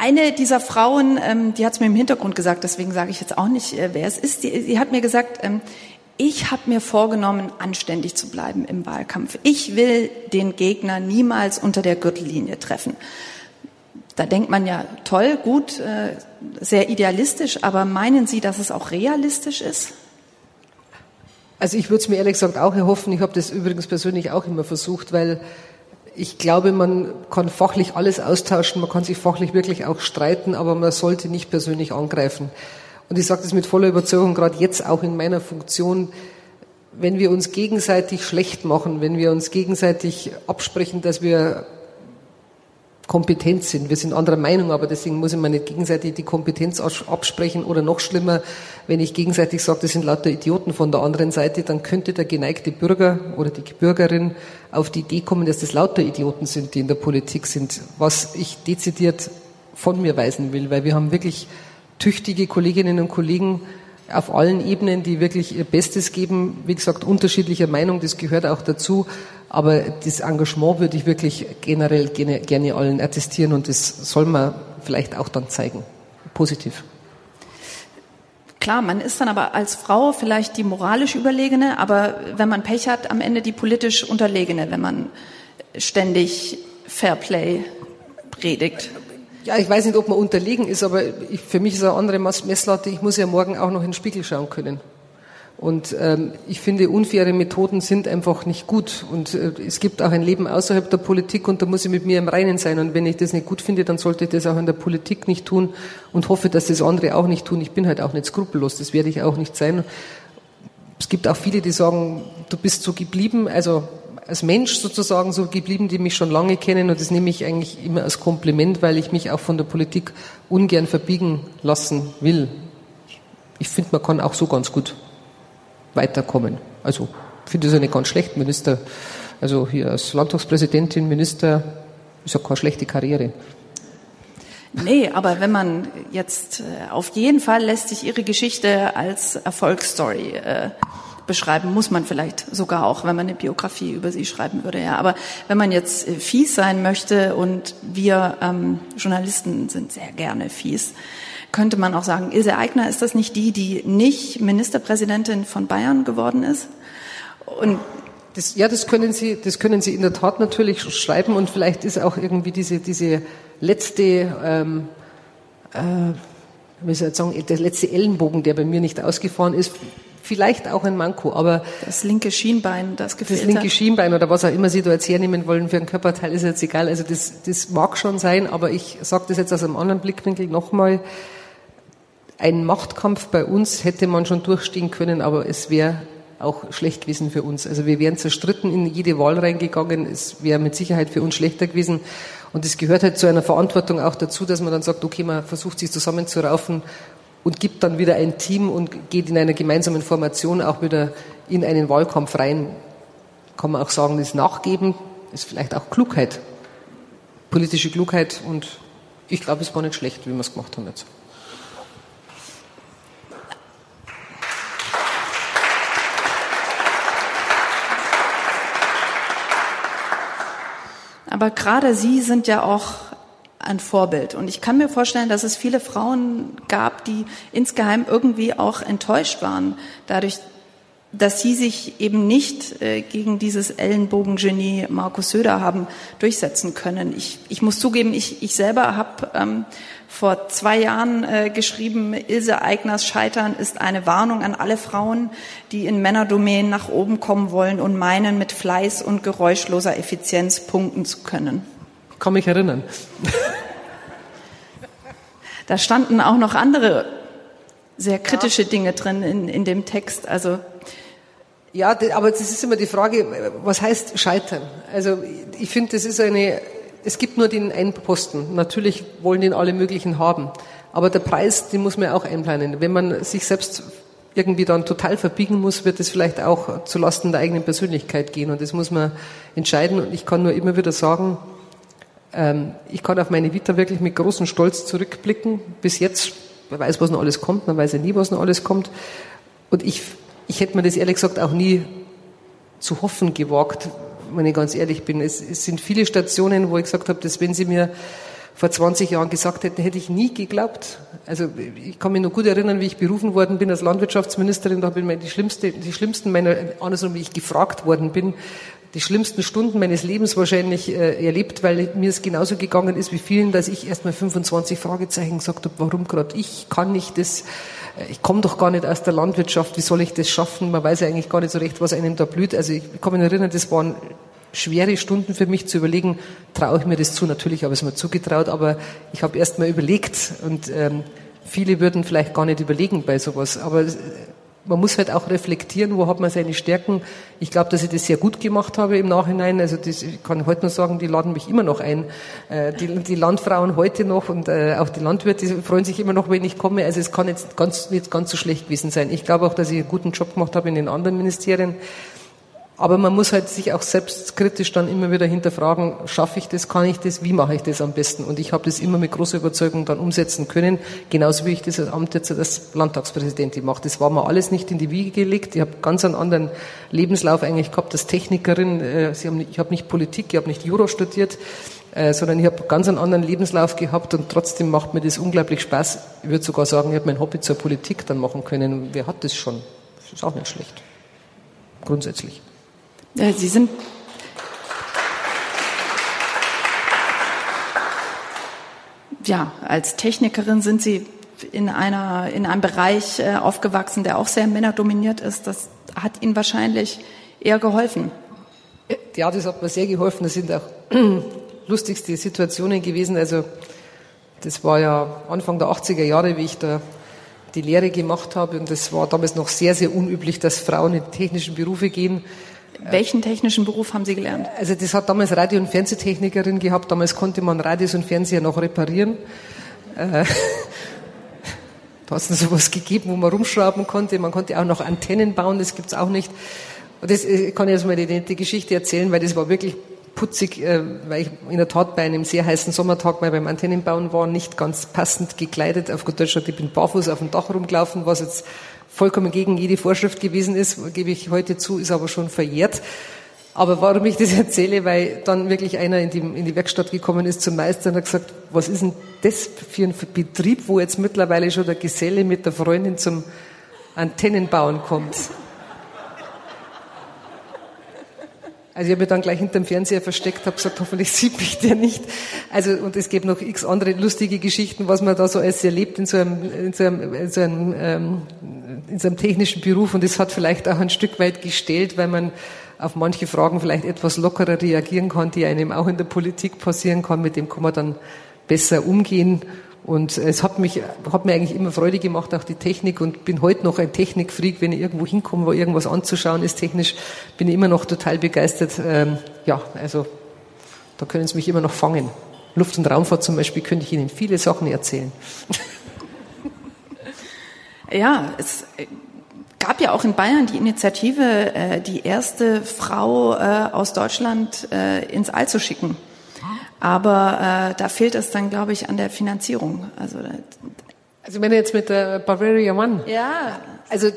eine dieser Frauen, ähm, die hat es mir im Hintergrund gesagt, deswegen sage ich jetzt auch nicht, äh, wer es ist, die, die hat mir gesagt, ähm, ich habe mir vorgenommen, anständig zu bleiben im Wahlkampf. Ich will den Gegner niemals unter der Gürtellinie treffen. Da denkt man ja, toll, gut, äh, sehr idealistisch, aber meinen Sie, dass es auch realistisch ist? Also ich würde es mir ehrlich gesagt auch erhoffen. Ich habe das übrigens persönlich auch immer versucht, weil ich glaube, man kann fachlich alles austauschen, man kann sich fachlich wirklich auch streiten, aber man sollte nicht persönlich angreifen. Und ich sage das mit voller Überzeugung, gerade jetzt auch in meiner Funktion, wenn wir uns gegenseitig schlecht machen, wenn wir uns gegenseitig absprechen, dass wir kompetent sind. Wir sind anderer Meinung, aber deswegen muss ich mir nicht gegenseitig die Kompetenz absprechen oder noch schlimmer, wenn ich gegenseitig sage, das sind lauter Idioten von der anderen Seite, dann könnte der geneigte Bürger oder die Bürgerin auf die Idee kommen, dass das lauter Idioten sind, die in der Politik sind, was ich dezidiert von mir weisen will, weil wir haben wirklich tüchtige Kolleginnen und Kollegen, auf allen Ebenen, die wirklich ihr Bestes geben. Wie gesagt, unterschiedlicher Meinung, das gehört auch dazu. Aber das Engagement würde ich wirklich generell gerne, gerne allen attestieren und das soll man vielleicht auch dann zeigen. Positiv. Klar, man ist dann aber als Frau vielleicht die moralisch Überlegene, aber wenn man Pech hat, am Ende die politisch Unterlegene, wenn man ständig Fairplay predigt. Ja, ich weiß nicht, ob man unterlegen ist, aber ich, für mich ist eine andere Messlatte. Ich muss ja morgen auch noch in den Spiegel schauen können. Und ähm, ich finde, unfaire Methoden sind einfach nicht gut. Und äh, es gibt auch ein Leben außerhalb der Politik und da muss ich mit mir im Reinen sein. Und wenn ich das nicht gut finde, dann sollte ich das auch in der Politik nicht tun und hoffe, dass das andere auch nicht tun. Ich bin halt auch nicht skrupellos, das werde ich auch nicht sein. Es gibt auch viele, die sagen, du bist so geblieben. Also als Mensch sozusagen so geblieben, die mich schon lange kennen und das nehme ich eigentlich immer als Kompliment, weil ich mich auch von der Politik ungern verbiegen lassen will. Ich finde, man kann auch so ganz gut weiterkommen. Also ich finde es ja nicht ganz schlecht, Minister, also hier als Landtagspräsidentin, Minister, ist ja keine schlechte Karriere. Nee, aber wenn man jetzt äh, auf jeden Fall lässt sich ihre Geschichte als Erfolgsstory äh, beschreiben, muss man vielleicht sogar auch, wenn man eine Biografie über sie schreiben würde. Ja, aber wenn man jetzt äh, fies sein möchte und wir ähm, Journalisten sind sehr gerne fies, könnte man auch sagen, Ilse Aigner ist das nicht die, die nicht Ministerpräsidentin von Bayern geworden ist? Und das, ja, das können Sie, das können Sie in der Tat natürlich schreiben und vielleicht ist auch irgendwie diese diese letzte ähm, äh, wie soll ich sagen, der letzte Ellenbogen, der bei mir nicht ausgefahren ist, vielleicht auch ein Manko, aber das linke Schienbein, das gefehlt Das linke. Schienbein oder was auch immer Sie da jetzt hernehmen wollen für ein Körperteil, ist jetzt egal. Also das, das mag schon sein, aber ich sage das jetzt aus einem anderen Blickwinkel nochmal. Ein Machtkampf bei uns hätte man schon durchstehen können, aber es wäre auch schlecht gewesen für uns. Also wir wären zerstritten in jede Wahl reingegangen. Es wäre mit Sicherheit für uns schlechter gewesen. Und es gehört halt zu einer Verantwortung auch dazu, dass man dann sagt, okay, man versucht sich zusammenzuraufen und gibt dann wieder ein Team und geht in einer gemeinsamen Formation auch wieder in einen Wahlkampf rein. Kann man auch sagen, das Nachgeben ist vielleicht auch Klugheit, politische Klugheit und ich glaube, es war nicht schlecht, wie wir es gemacht haben jetzt. Aber gerade Sie sind ja auch ein Vorbild. Und ich kann mir vorstellen, dass es viele Frauen gab, die insgeheim irgendwie auch enttäuscht waren, dadurch, dass sie sich eben nicht äh, gegen dieses Ellenbogengenie Markus Söder haben durchsetzen können. Ich, ich muss zugeben, ich, ich selber habe ähm, vor zwei Jahren äh, geschrieben, Ilse Eigners Scheitern ist eine Warnung an alle Frauen, die in Männerdomänen nach oben kommen wollen und meinen, mit Fleiß und geräuschloser Effizienz punkten zu können. Kann mich erinnern. Da standen auch noch andere sehr kritische ja. Dinge drin in, in dem Text. Also ja, aber das ist immer die Frage, was heißt scheitern? Also ich finde, das ist eine, es gibt nur den einen Posten. Natürlich wollen den alle möglichen haben. Aber der Preis, den muss man auch einplanen. Wenn man sich selbst irgendwie dann total verbiegen muss, wird es vielleicht auch zulasten der eigenen Persönlichkeit gehen. Und das muss man entscheiden. Und ich kann nur immer wieder sagen, ich kann auf meine Vita wirklich mit großem Stolz zurückblicken. Bis jetzt, man weiß, was noch alles kommt, man weiß ja nie, was noch alles kommt. Und ich, ich hätte mir das ehrlich gesagt auch nie zu hoffen gewagt, wenn ich ganz ehrlich bin. Es, es sind viele Stationen, wo ich gesagt habe, dass wenn Sie mir vor 20 Jahren gesagt hätten, hätte ich nie geglaubt. Also ich kann mich noch gut erinnern, wie ich berufen worden bin als Landwirtschaftsministerin. Da bin ich die, schlimmste, die schlimmsten meiner, andersrum, wie ich gefragt worden bin, die schlimmsten Stunden meines Lebens wahrscheinlich äh, erlebt, weil mir es genauso gegangen ist wie vielen, dass ich erst mal 25 Fragezeichen gesagt habe, warum gerade ich, kann ich das, äh, ich komme doch gar nicht aus der Landwirtschaft, wie soll ich das schaffen? Man weiß ja eigentlich gar nicht so recht, was einem da blüht. Also ich kann mich erinnern, das waren schwere Stunden für mich zu überlegen, traue ich mir das zu? Natürlich habe ich es mir zugetraut, aber ich habe erst mal überlegt und ähm, viele würden vielleicht gar nicht überlegen bei sowas. Aber äh, man muss halt auch reflektieren, wo hat man seine Stärken. Ich glaube, dass ich das sehr gut gemacht habe im Nachhinein. Also das, ich kann heute nur sagen, die laden mich immer noch ein. Äh, die, die Landfrauen heute noch und äh, auch die Landwirte freuen sich immer noch, wenn ich komme. Also es kann jetzt ganz, nicht ganz so schlecht gewesen sein. Ich glaube auch, dass ich einen guten Job gemacht habe in den anderen Ministerien. Aber man muss halt sich auch selbstkritisch dann immer wieder hinterfragen, schaffe ich das, kann ich das, wie mache ich das am besten? Und ich habe das immer mit großer Überzeugung dann umsetzen können, genauso wie ich das als Amt jetzt als Landtagspräsidentin mache. Das war mir alles nicht in die Wiege gelegt. Ich habe ganz einen anderen Lebenslauf eigentlich gehabt als Technikerin. Äh, ich habe nicht Politik, ich habe nicht Jura studiert, äh, sondern ich habe ganz einen anderen Lebenslauf gehabt und trotzdem macht mir das unglaublich Spaß. Ich würde sogar sagen, ich habe mein Hobby zur Politik dann machen können. Wer hat das schon? Das ist auch nicht schlecht. Grundsätzlich. Äh, Sie sind ja, als Technikerin sind Sie in, einer, in einem Bereich äh, aufgewachsen, der auch sehr männerdominiert ist. Das hat Ihnen wahrscheinlich eher geholfen. Ja, das hat mir sehr geholfen. Das sind auch lustigste Situationen gewesen. Also, das war ja Anfang der 80er Jahre, wie ich da die Lehre gemacht habe. Und das war damals noch sehr, sehr unüblich, dass Frauen in technischen Berufe gehen. Welchen technischen Beruf haben Sie gelernt? Also das hat damals Radio- und Fernsehtechnikerin gehabt. Damals konnte man Radios und Fernseher noch reparieren. Äh, da hat es noch sowas gegeben, wo man rumschrauben konnte. Man konnte auch noch Antennen bauen, das gibt's auch nicht. Und das ich kann ich jetzt mal die, die Geschichte erzählen, weil das war wirklich putzig, äh, weil ich in der Tat bei einem sehr heißen Sommertag mal beim Antennenbauen war, nicht ganz passend gekleidet. Auf gut Deutsch, ich bin barfuß auf dem Dach rumgelaufen, was jetzt vollkommen gegen jede Vorschrift gewesen ist, gebe ich heute zu, ist aber schon verjährt. Aber warum ich das erzähle, weil dann wirklich einer in die, in die Werkstatt gekommen ist zum Meister und hat gesagt, was ist denn das für ein Betrieb, wo jetzt mittlerweile schon der Geselle mit der Freundin zum Antennenbauen kommt? Also ich habe mich dann gleich hinterm Fernseher versteckt, habe gesagt, hoffentlich sieht mich der nicht. Also und es gibt noch x andere lustige Geschichten, was man da so alles erlebt in so einem, in so einem, in so einem, ähm, in so einem technischen Beruf. Und das hat vielleicht auch ein Stück weit gestellt, weil man auf manche Fragen vielleicht etwas lockerer reagieren kann, die einem auch in der Politik passieren kann. Mit dem kann man dann besser umgehen. Und es hat mich, hat mir eigentlich immer Freude gemacht, auch die Technik und bin heute noch ein Technikfreak, wenn ich irgendwo hinkomme, wo irgendwas anzuschauen ist technisch, bin ich immer noch total begeistert. Ähm, ja, also da können Sie mich immer noch fangen. Luft- und Raumfahrt zum Beispiel könnte ich Ihnen viele Sachen erzählen. Ja, es gab ja auch in Bayern die Initiative, äh, die erste Frau äh, aus Deutschland äh, ins All zu schicken. Aber äh, da fehlt es dann, glaube ich, an der Finanzierung. Also, also wenn jetzt mit der Bavaria One. Ja. Also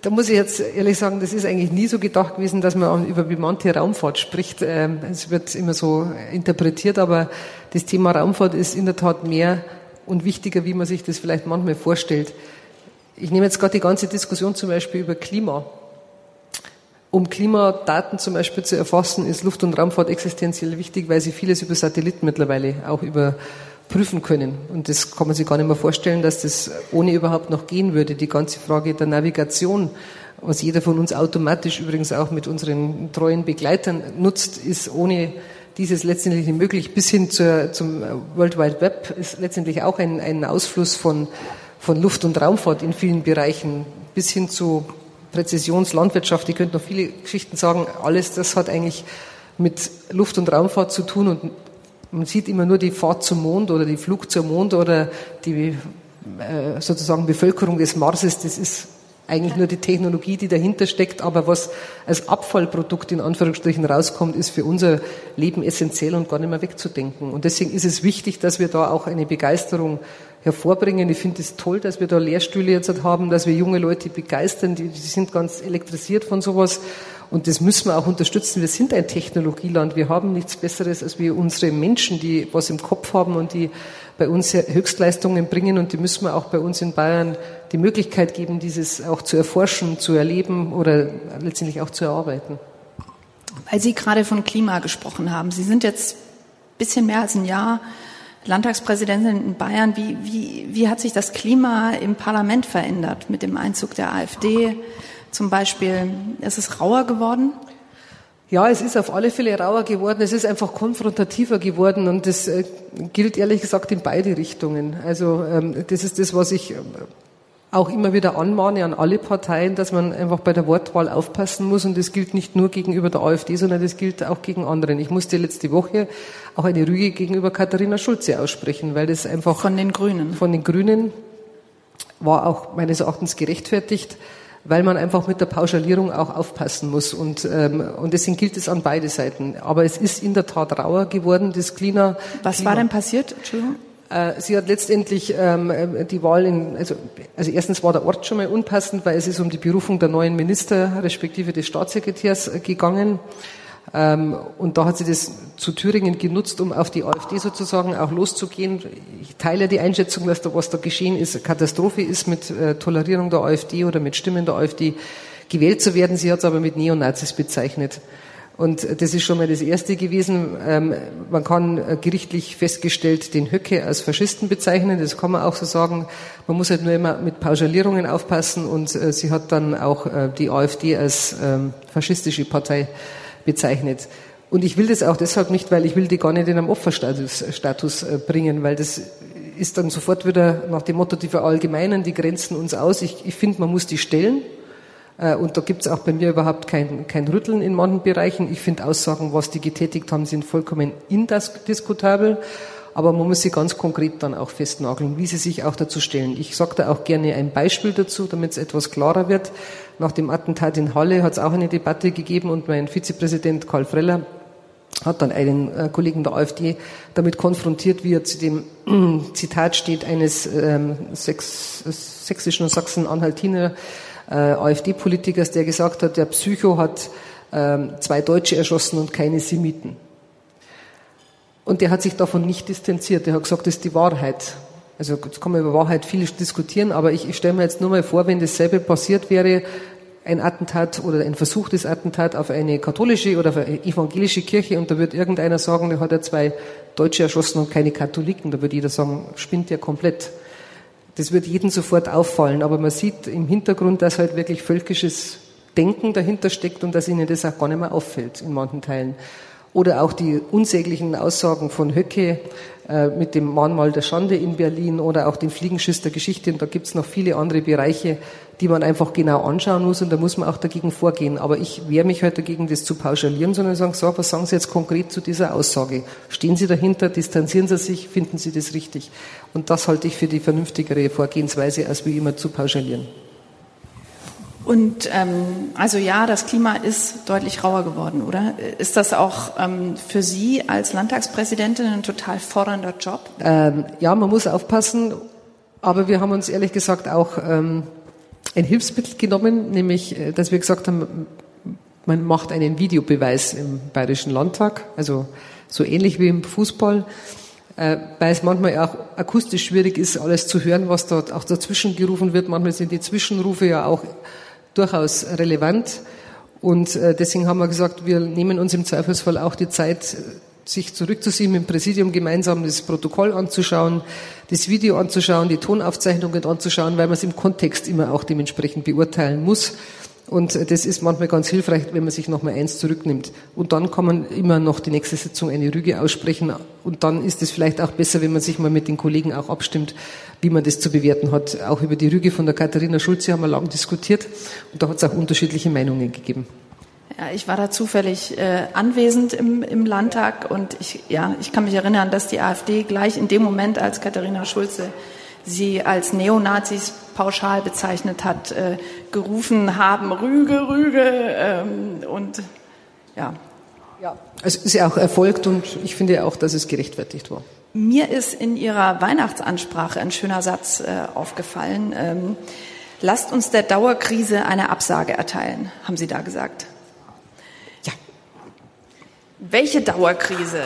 da muss ich jetzt ehrlich sagen, das ist eigentlich nie so gedacht gewesen, dass man über bemannte Raumfahrt spricht. Ähm, es wird immer so interpretiert, aber das Thema Raumfahrt ist in der Tat mehr und wichtiger, wie man sich das vielleicht manchmal vorstellt. Ich nehme jetzt gerade die ganze Diskussion zum Beispiel über Klima. Um Klimadaten zum Beispiel zu erfassen, ist Luft- und Raumfahrt existenziell wichtig, weil sie vieles über Satelliten mittlerweile auch überprüfen können. Und das kann man sich gar nicht mehr vorstellen, dass das ohne überhaupt noch gehen würde. Die ganze Frage der Navigation, was jeder von uns automatisch übrigens auch mit unseren treuen Begleitern nutzt, ist ohne dieses letztendlich nicht möglich. Bis hin zur, zum World Wide Web ist letztendlich auch ein, ein Ausfluss von, von Luft- und Raumfahrt in vielen Bereichen, bis hin zu Präzisionslandwirtschaft, ich könnte noch viele Geschichten sagen, alles das hat eigentlich mit Luft- und Raumfahrt zu tun und man sieht immer nur die Fahrt zum Mond oder die Flug zum Mond oder die äh, sozusagen Bevölkerung des Marses, das ist eigentlich nur die Technologie, die dahinter steckt, aber was als Abfallprodukt in Anführungsstrichen rauskommt, ist für unser Leben essentiell und gar nicht mehr wegzudenken. Und deswegen ist es wichtig, dass wir da auch eine Begeisterung hervorbringen. Ich finde es toll, dass wir da Lehrstühle jetzt haben, dass wir junge Leute begeistern, die, die sind ganz elektrisiert von sowas. Und das müssen wir auch unterstützen. Wir sind ein Technologieland. Wir haben nichts Besseres als wir unsere Menschen, die was im Kopf haben und die bei uns Höchstleistungen bringen. Und die müssen wir auch bei uns in Bayern die Möglichkeit geben, dieses auch zu erforschen, zu erleben oder letztendlich auch zu erarbeiten. Weil Sie gerade von Klima gesprochen haben. Sie sind jetzt bisschen mehr als ein Jahr Landtagspräsidentin in Bayern. Wie, wie, wie hat sich das Klima im Parlament verändert mit dem Einzug der AfD zum Beispiel? Ist es rauer geworden? Ja, es ist auf alle Fälle rauer geworden. Es ist einfach konfrontativer geworden und das äh, gilt ehrlich gesagt in beide Richtungen. Also ähm, das ist das, was ich auch immer wieder anmahne an alle Parteien, dass man einfach bei der Wortwahl aufpassen muss. Und das gilt nicht nur gegenüber der AfD, sondern das gilt auch gegen anderen. Ich musste letzte Woche auch eine Rüge gegenüber Katharina Schulze aussprechen, weil das einfach von den Grünen. Von den Grünen war auch meines Erachtens gerechtfertigt, weil man einfach mit der Pauschalierung auch aufpassen muss. Und, ähm, und deswegen gilt es an beide Seiten. Aber es ist in der Tat rauer geworden, das Klima. Was Klima. war denn passiert? Entschuldigung. Äh, sie hat letztendlich ähm, die Wahl in, also, also erstens war der Ort schon mal unpassend, weil es ist um die Berufung der neuen Minister respektive des Staatssekretärs äh, gegangen. Ähm, und da hat sie das zu Thüringen genutzt, um auf die AfD sozusagen auch loszugehen. Ich teile die Einschätzung, dass da was da geschehen ist, Katastrophe ist mit äh, Tolerierung der AfD oder mit Stimmen der AfD gewählt zu werden. Sie hat es aber mit Neonazis bezeichnet. Und das ist schon mal das Erste gewesen. Ähm, man kann äh, gerichtlich festgestellt den Höcke als Faschisten bezeichnen. Das kann man auch so sagen. Man muss halt nur immer mit Pauschalierungen aufpassen. Und äh, sie hat dann auch äh, die AfD als ähm, faschistische Partei bezeichnet. Und ich will das auch deshalb nicht, weil ich will die gar nicht in einem Opferstatus Status, bringen, weil das ist dann sofort wieder nach dem Motto, die verallgemeinern die Grenzen uns aus. Ich, ich finde, man muss die stellen. Äh, und da gibt es auch bei mir überhaupt kein, kein Rütteln in manchen Bereichen. Ich finde Aussagen, was die getätigt haben, sind vollkommen indiskutabel. Aber man muss sie ganz konkret dann auch festnageln, wie sie sich auch dazu stellen. Ich sage da auch gerne ein Beispiel dazu, damit es etwas klarer wird. Nach dem Attentat in Halle hat es auch eine Debatte gegeben und mein Vizepräsident Karl Freller hat dann einen äh, Kollegen der AfD damit konfrontiert, wie er zu dem äh, Zitat steht eines ähm, Sex, sächsischen und Sachsen-Anhaltiner äh, AfD-Politikers, der gesagt hat, der Psycho hat ähm, zwei Deutsche erschossen und keine Semiten. Und der hat sich davon nicht distanziert. Der hat gesagt, das ist die Wahrheit. Also jetzt kann man über Wahrheit viel diskutieren, aber ich, ich stelle mir jetzt nur mal vor, wenn dasselbe passiert wäre, ein Attentat oder ein versuchtes Attentat auf eine katholische oder eine evangelische Kirche und da wird irgendeiner sagen, der hat ja zwei Deutsche erschossen und keine Katholiken. Da wird jeder sagen, spinnt ja komplett. Das wird jedem sofort auffallen, aber man sieht im Hintergrund, dass halt wirklich völkisches Denken dahinter steckt und dass ihnen das auch gar nicht mehr auffällt in manchen Teilen. Oder auch die unsäglichen Aussagen von Höcke äh, mit dem Mahnmal der Schande in Berlin oder auch den Fliegenschiss der Geschichte. Und da gibt es noch viele andere Bereiche, die man einfach genau anschauen muss und da muss man auch dagegen vorgehen. Aber ich wehre mich heute halt dagegen, das zu pauschalieren, sondern sagen, so, was sagen Sie jetzt konkret zu dieser Aussage? Stehen Sie dahinter, distanzieren Sie sich, finden Sie das richtig? Und das halte ich für die vernünftigere Vorgehensweise, als wie immer zu pauschalieren. Und ähm, also ja, das Klima ist deutlich rauer geworden, oder? Ist das auch ähm, für Sie als Landtagspräsidentin ein total fordernder Job? Ähm, ja, man muss aufpassen, aber wir haben uns ehrlich gesagt auch ähm, ein Hilfsmittel genommen, nämlich, äh, dass wir gesagt haben, man macht einen Videobeweis im Bayerischen Landtag, also so ähnlich wie im Fußball, äh, weil es manchmal auch akustisch schwierig ist, alles zu hören, was dort auch dazwischen gerufen wird. Manchmal sind die Zwischenrufe ja auch durchaus relevant. Und äh, deswegen haben wir gesagt, wir nehmen uns im Zweifelsfall auch die Zeit, sich zurückzuziehen, dem Präsidium gemeinsam das Protokoll anzuschauen, das Video anzuschauen, die Tonaufzeichnungen anzuschauen, weil man es im Kontext immer auch dementsprechend beurteilen muss. Und das ist manchmal ganz hilfreich, wenn man sich nochmal eins zurücknimmt. Und dann kann man immer noch die nächste Sitzung eine Rüge aussprechen. Und dann ist es vielleicht auch besser, wenn man sich mal mit den Kollegen auch abstimmt, wie man das zu bewerten hat. Auch über die Rüge von der Katharina Schulze haben wir lang diskutiert. Und da hat es auch unterschiedliche Meinungen gegeben. Ja, ich war da zufällig äh, anwesend im, im Landtag und ich, ja, ich kann mich erinnern, dass die AfD gleich in dem Moment, als Katharina Schulze sie als Neonazis pauschal bezeichnet hat, äh, gerufen haben, Rüge, Rüge ähm, und ja. Ja, es ist ja auch erfolgt und ich finde auch, dass es gerechtfertigt war. Mir ist in Ihrer Weihnachtsansprache ein schöner Satz äh, aufgefallen. Ähm, Lasst uns der Dauerkrise eine Absage erteilen, haben Sie da gesagt. Ja. Welche Dauerkrise?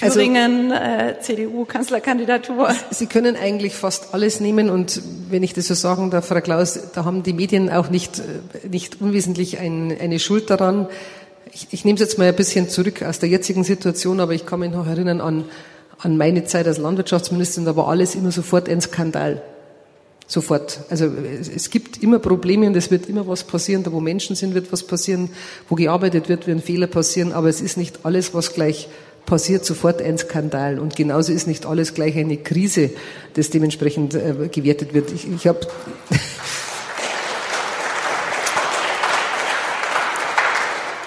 Also Thüringen, also, äh, CDU-Kanzlerkandidatur. Sie können eigentlich fast alles nehmen und wenn ich das so sagen darf, Frau Klaus, da haben die Medien auch nicht, äh, nicht unwesentlich ein, eine Schuld daran. Ich, ich nehme es jetzt mal ein bisschen zurück aus der jetzigen Situation, aber ich kann mich noch erinnern an, an meine Zeit als Landwirtschaftsministerin, da war alles immer sofort ein Skandal. Sofort. Also es gibt immer Probleme und es wird immer was passieren. Da wo Menschen sind, wird was passieren. Wo gearbeitet wird, werden Fehler passieren. Aber es ist nicht alles, was gleich passiert sofort ein Skandal. Und genauso ist nicht alles gleich eine Krise, das dementsprechend äh, gewertet wird. Ich, ich habe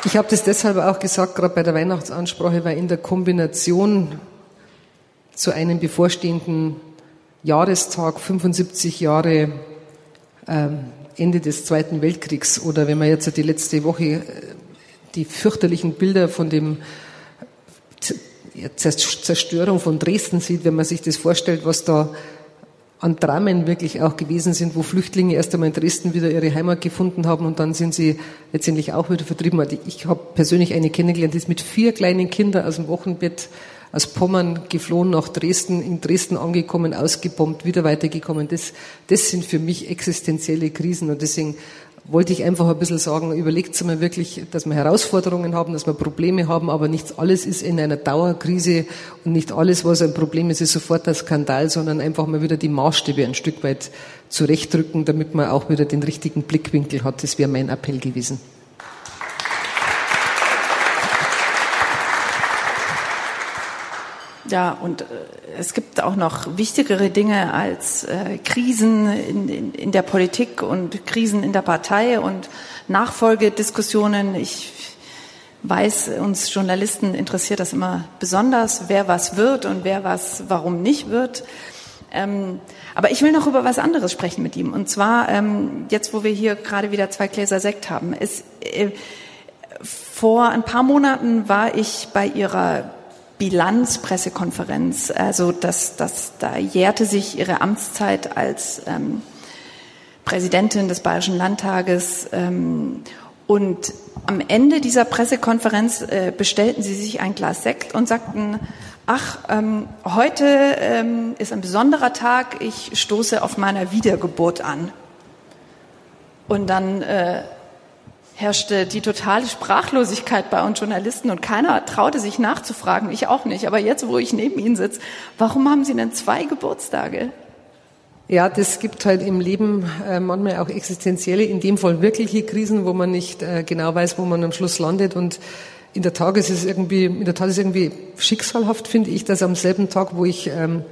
ich hab das deshalb auch gesagt, gerade bei der Weihnachtsansprache, weil in der Kombination zu einem bevorstehenden Jahrestag 75 Jahre ähm, Ende des Zweiten Weltkriegs oder wenn man jetzt die letzte Woche äh, die fürchterlichen Bilder von dem Zerstörung von Dresden sieht, wenn man sich das vorstellt, was da an Dramen wirklich auch gewesen sind, wo Flüchtlinge erst einmal in Dresden wieder ihre Heimat gefunden haben und dann sind sie letztendlich auch wieder vertrieben. Ich habe persönlich eine kennengelernt, die ist mit vier kleinen Kindern aus dem Wochenbett aus Pommern geflohen nach Dresden, in Dresden angekommen, ausgebombt, wieder weitergekommen. Das, das sind für mich existenzielle Krisen und deswegen wollte ich einfach ein bisschen sagen, überlegt mal wirklich, dass wir Herausforderungen haben, dass wir Probleme haben, aber nicht alles ist in einer Dauerkrise und nicht alles, was ein Problem ist, ist sofort ein Skandal, sondern einfach mal wieder die Maßstäbe ein Stück weit zurechtdrücken, damit man auch wieder den richtigen Blickwinkel hat. Das wäre mein Appell gewesen. Ja, und äh, es gibt auch noch wichtigere Dinge als äh, Krisen in, in, in der Politik und Krisen in der Partei und Nachfolgediskussionen. Ich weiß, uns Journalisten interessiert das immer besonders, wer was wird und wer was warum nicht wird. Ähm, aber ich will noch über was anderes sprechen mit ihm. Und zwar, ähm, jetzt wo wir hier gerade wieder zwei Gläser Sekt haben. Es, äh, vor ein paar Monaten war ich bei Ihrer Bilanzpressekonferenz. Also das, das, da jährte sich ihre Amtszeit als ähm, Präsidentin des Bayerischen Landtages. Ähm, und am Ende dieser Pressekonferenz äh, bestellten sie sich ein Glas Sekt und sagten, ach, ähm, heute ähm, ist ein besonderer Tag, ich stoße auf meiner Wiedergeburt an. Und dann äh, herrschte die totale Sprachlosigkeit bei uns Journalisten und keiner traute sich nachzufragen, ich auch nicht. Aber jetzt, wo ich neben Ihnen sitze, warum haben Sie denn zwei Geburtstage? Ja, das gibt halt im Leben äh, manchmal auch existenzielle, in dem Fall wirkliche Krisen, wo man nicht äh, genau weiß, wo man am Schluss landet. Und in der Tat ist es irgendwie, in der Tat ist es irgendwie schicksalhaft, finde ich, dass am selben Tag, wo ich ähm,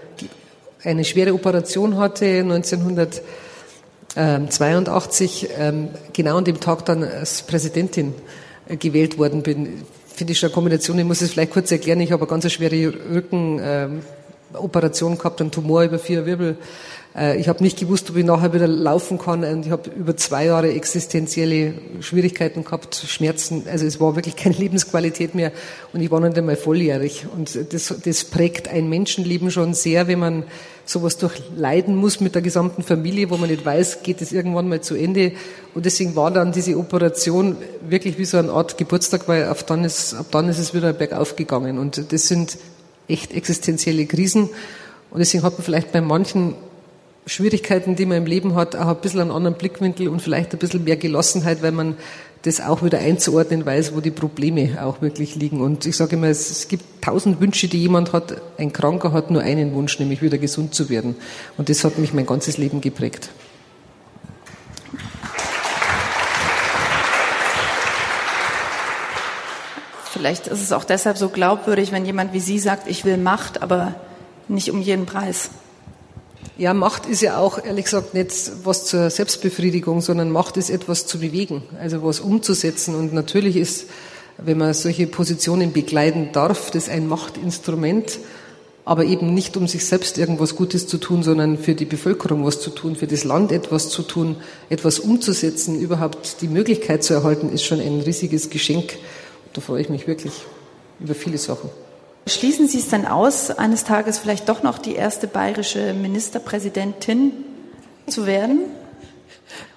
eine schwere Operation hatte, 1900 ähm, 82 ähm, genau an dem Tag dann als Präsidentin äh, gewählt worden bin. Finde ich schon eine Kombination, ich muss es vielleicht kurz erklären, ich habe eine ganz schwere Rückenoperation gehabt, einen Tumor über vier Wirbel ich habe nicht gewusst, ob ich nachher wieder laufen kann und ich habe über zwei Jahre existenzielle Schwierigkeiten gehabt, Schmerzen. Also es war wirklich keine Lebensqualität mehr und ich war nicht einmal volljährig. Und das, das prägt ein Menschenleben schon sehr, wenn man sowas durchleiden muss mit der gesamten Familie, wo man nicht weiß, geht es irgendwann mal zu Ende. Und deswegen war dann diese Operation wirklich wie so eine Art Geburtstag, weil ab dann ist, ab dann ist es wieder bergauf gegangen. Und das sind echt existenzielle Krisen. Und deswegen hat man vielleicht bei manchen Schwierigkeiten, die man im Leben hat, auch ein bisschen einen anderen Blickwinkel und vielleicht ein bisschen mehr Gelassenheit, weil man das auch wieder einzuordnen weiß, wo die Probleme auch wirklich liegen. Und ich sage immer, es, gibt tausend Wünsche, die jemand hat. Ein Kranker hat nur einen Wunsch, nämlich wieder gesund zu werden. Und das hat mich mein ganzes Leben geprägt. Vielleicht ist es auch deshalb so glaubwürdig, wenn jemand wie Sie sagt, ich will Macht, aber nicht um jeden Preis. Ja, Macht ist ja auch, ehrlich gesagt, nicht was zur Selbstbefriedigung, sondern Macht ist etwas zu bewegen, also was umzusetzen. Und natürlich ist, wenn man solche Positionen begleiten darf, das ein Machtinstrument, aber eben nicht um sich selbst irgendwas Gutes zu tun, sondern für die Bevölkerung was zu tun, für das Land etwas zu tun, etwas umzusetzen, überhaupt die Möglichkeit zu erhalten, ist schon ein riesiges Geschenk. Da freue ich mich wirklich über viele Sachen. Schließen Sie es dann aus, eines Tages vielleicht doch noch die erste bayerische Ministerpräsidentin zu werden?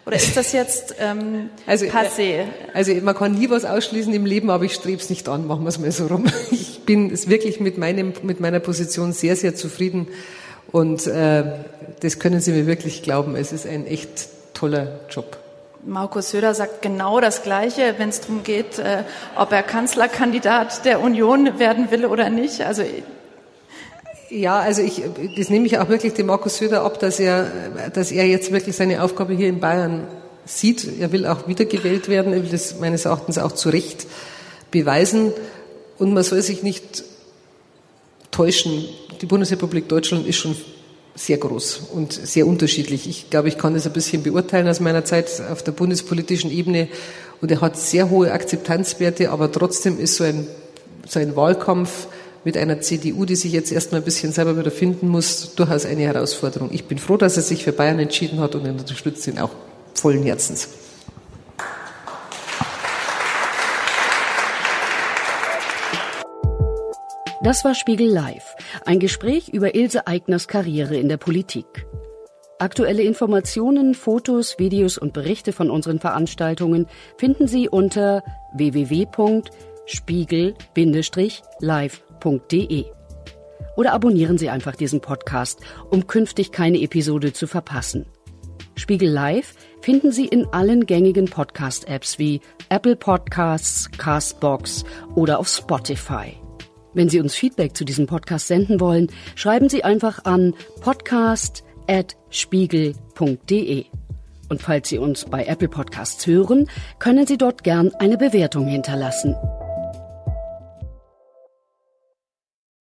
Oder ist das jetzt ähm, also, passé? Also man kann nie was ausschließen im Leben, aber ich strebe es nicht an, machen wir es mal so rum. Ich bin es wirklich mit, meinem, mit meiner Position sehr, sehr zufrieden und äh, das können Sie mir wirklich glauben. Es ist ein echt toller Job. Markus Söder sagt genau das Gleiche, wenn es darum geht, äh, ob er Kanzlerkandidat der Union werden will oder nicht. Also ja, also ich, das nehme ich auch wirklich dem Markus Söder ab, dass er, dass er jetzt wirklich seine Aufgabe hier in Bayern sieht. Er will auch wiedergewählt werden. Er will das meines Erachtens auch zu Recht beweisen. Und man soll sich nicht täuschen. Die Bundesrepublik Deutschland ist schon sehr groß und sehr unterschiedlich. Ich glaube, ich kann das ein bisschen beurteilen aus meiner Zeit auf der bundespolitischen Ebene. Und er hat sehr hohe Akzeptanzwerte, aber trotzdem ist so ein, so ein Wahlkampf mit einer CDU, die sich jetzt erstmal ein bisschen selber wieder finden muss, durchaus eine Herausforderung. Ich bin froh, dass er sich für Bayern entschieden hat und unterstütze ihn auch vollen Herzens. Das war Spiegel Live, ein Gespräch über Ilse Aigners Karriere in der Politik. Aktuelle Informationen, Fotos, Videos und Berichte von unseren Veranstaltungen finden Sie unter www.spiegel-live.de. Oder abonnieren Sie einfach diesen Podcast, um künftig keine Episode zu verpassen. Spiegel Live finden Sie in allen gängigen Podcast-Apps wie Apple Podcasts, Castbox oder auf Spotify. Wenn Sie uns Feedback zu diesem Podcast senden wollen, schreiben Sie einfach an podcast.spiegel.de. Und falls Sie uns bei Apple Podcasts hören, können Sie dort gern eine Bewertung hinterlassen.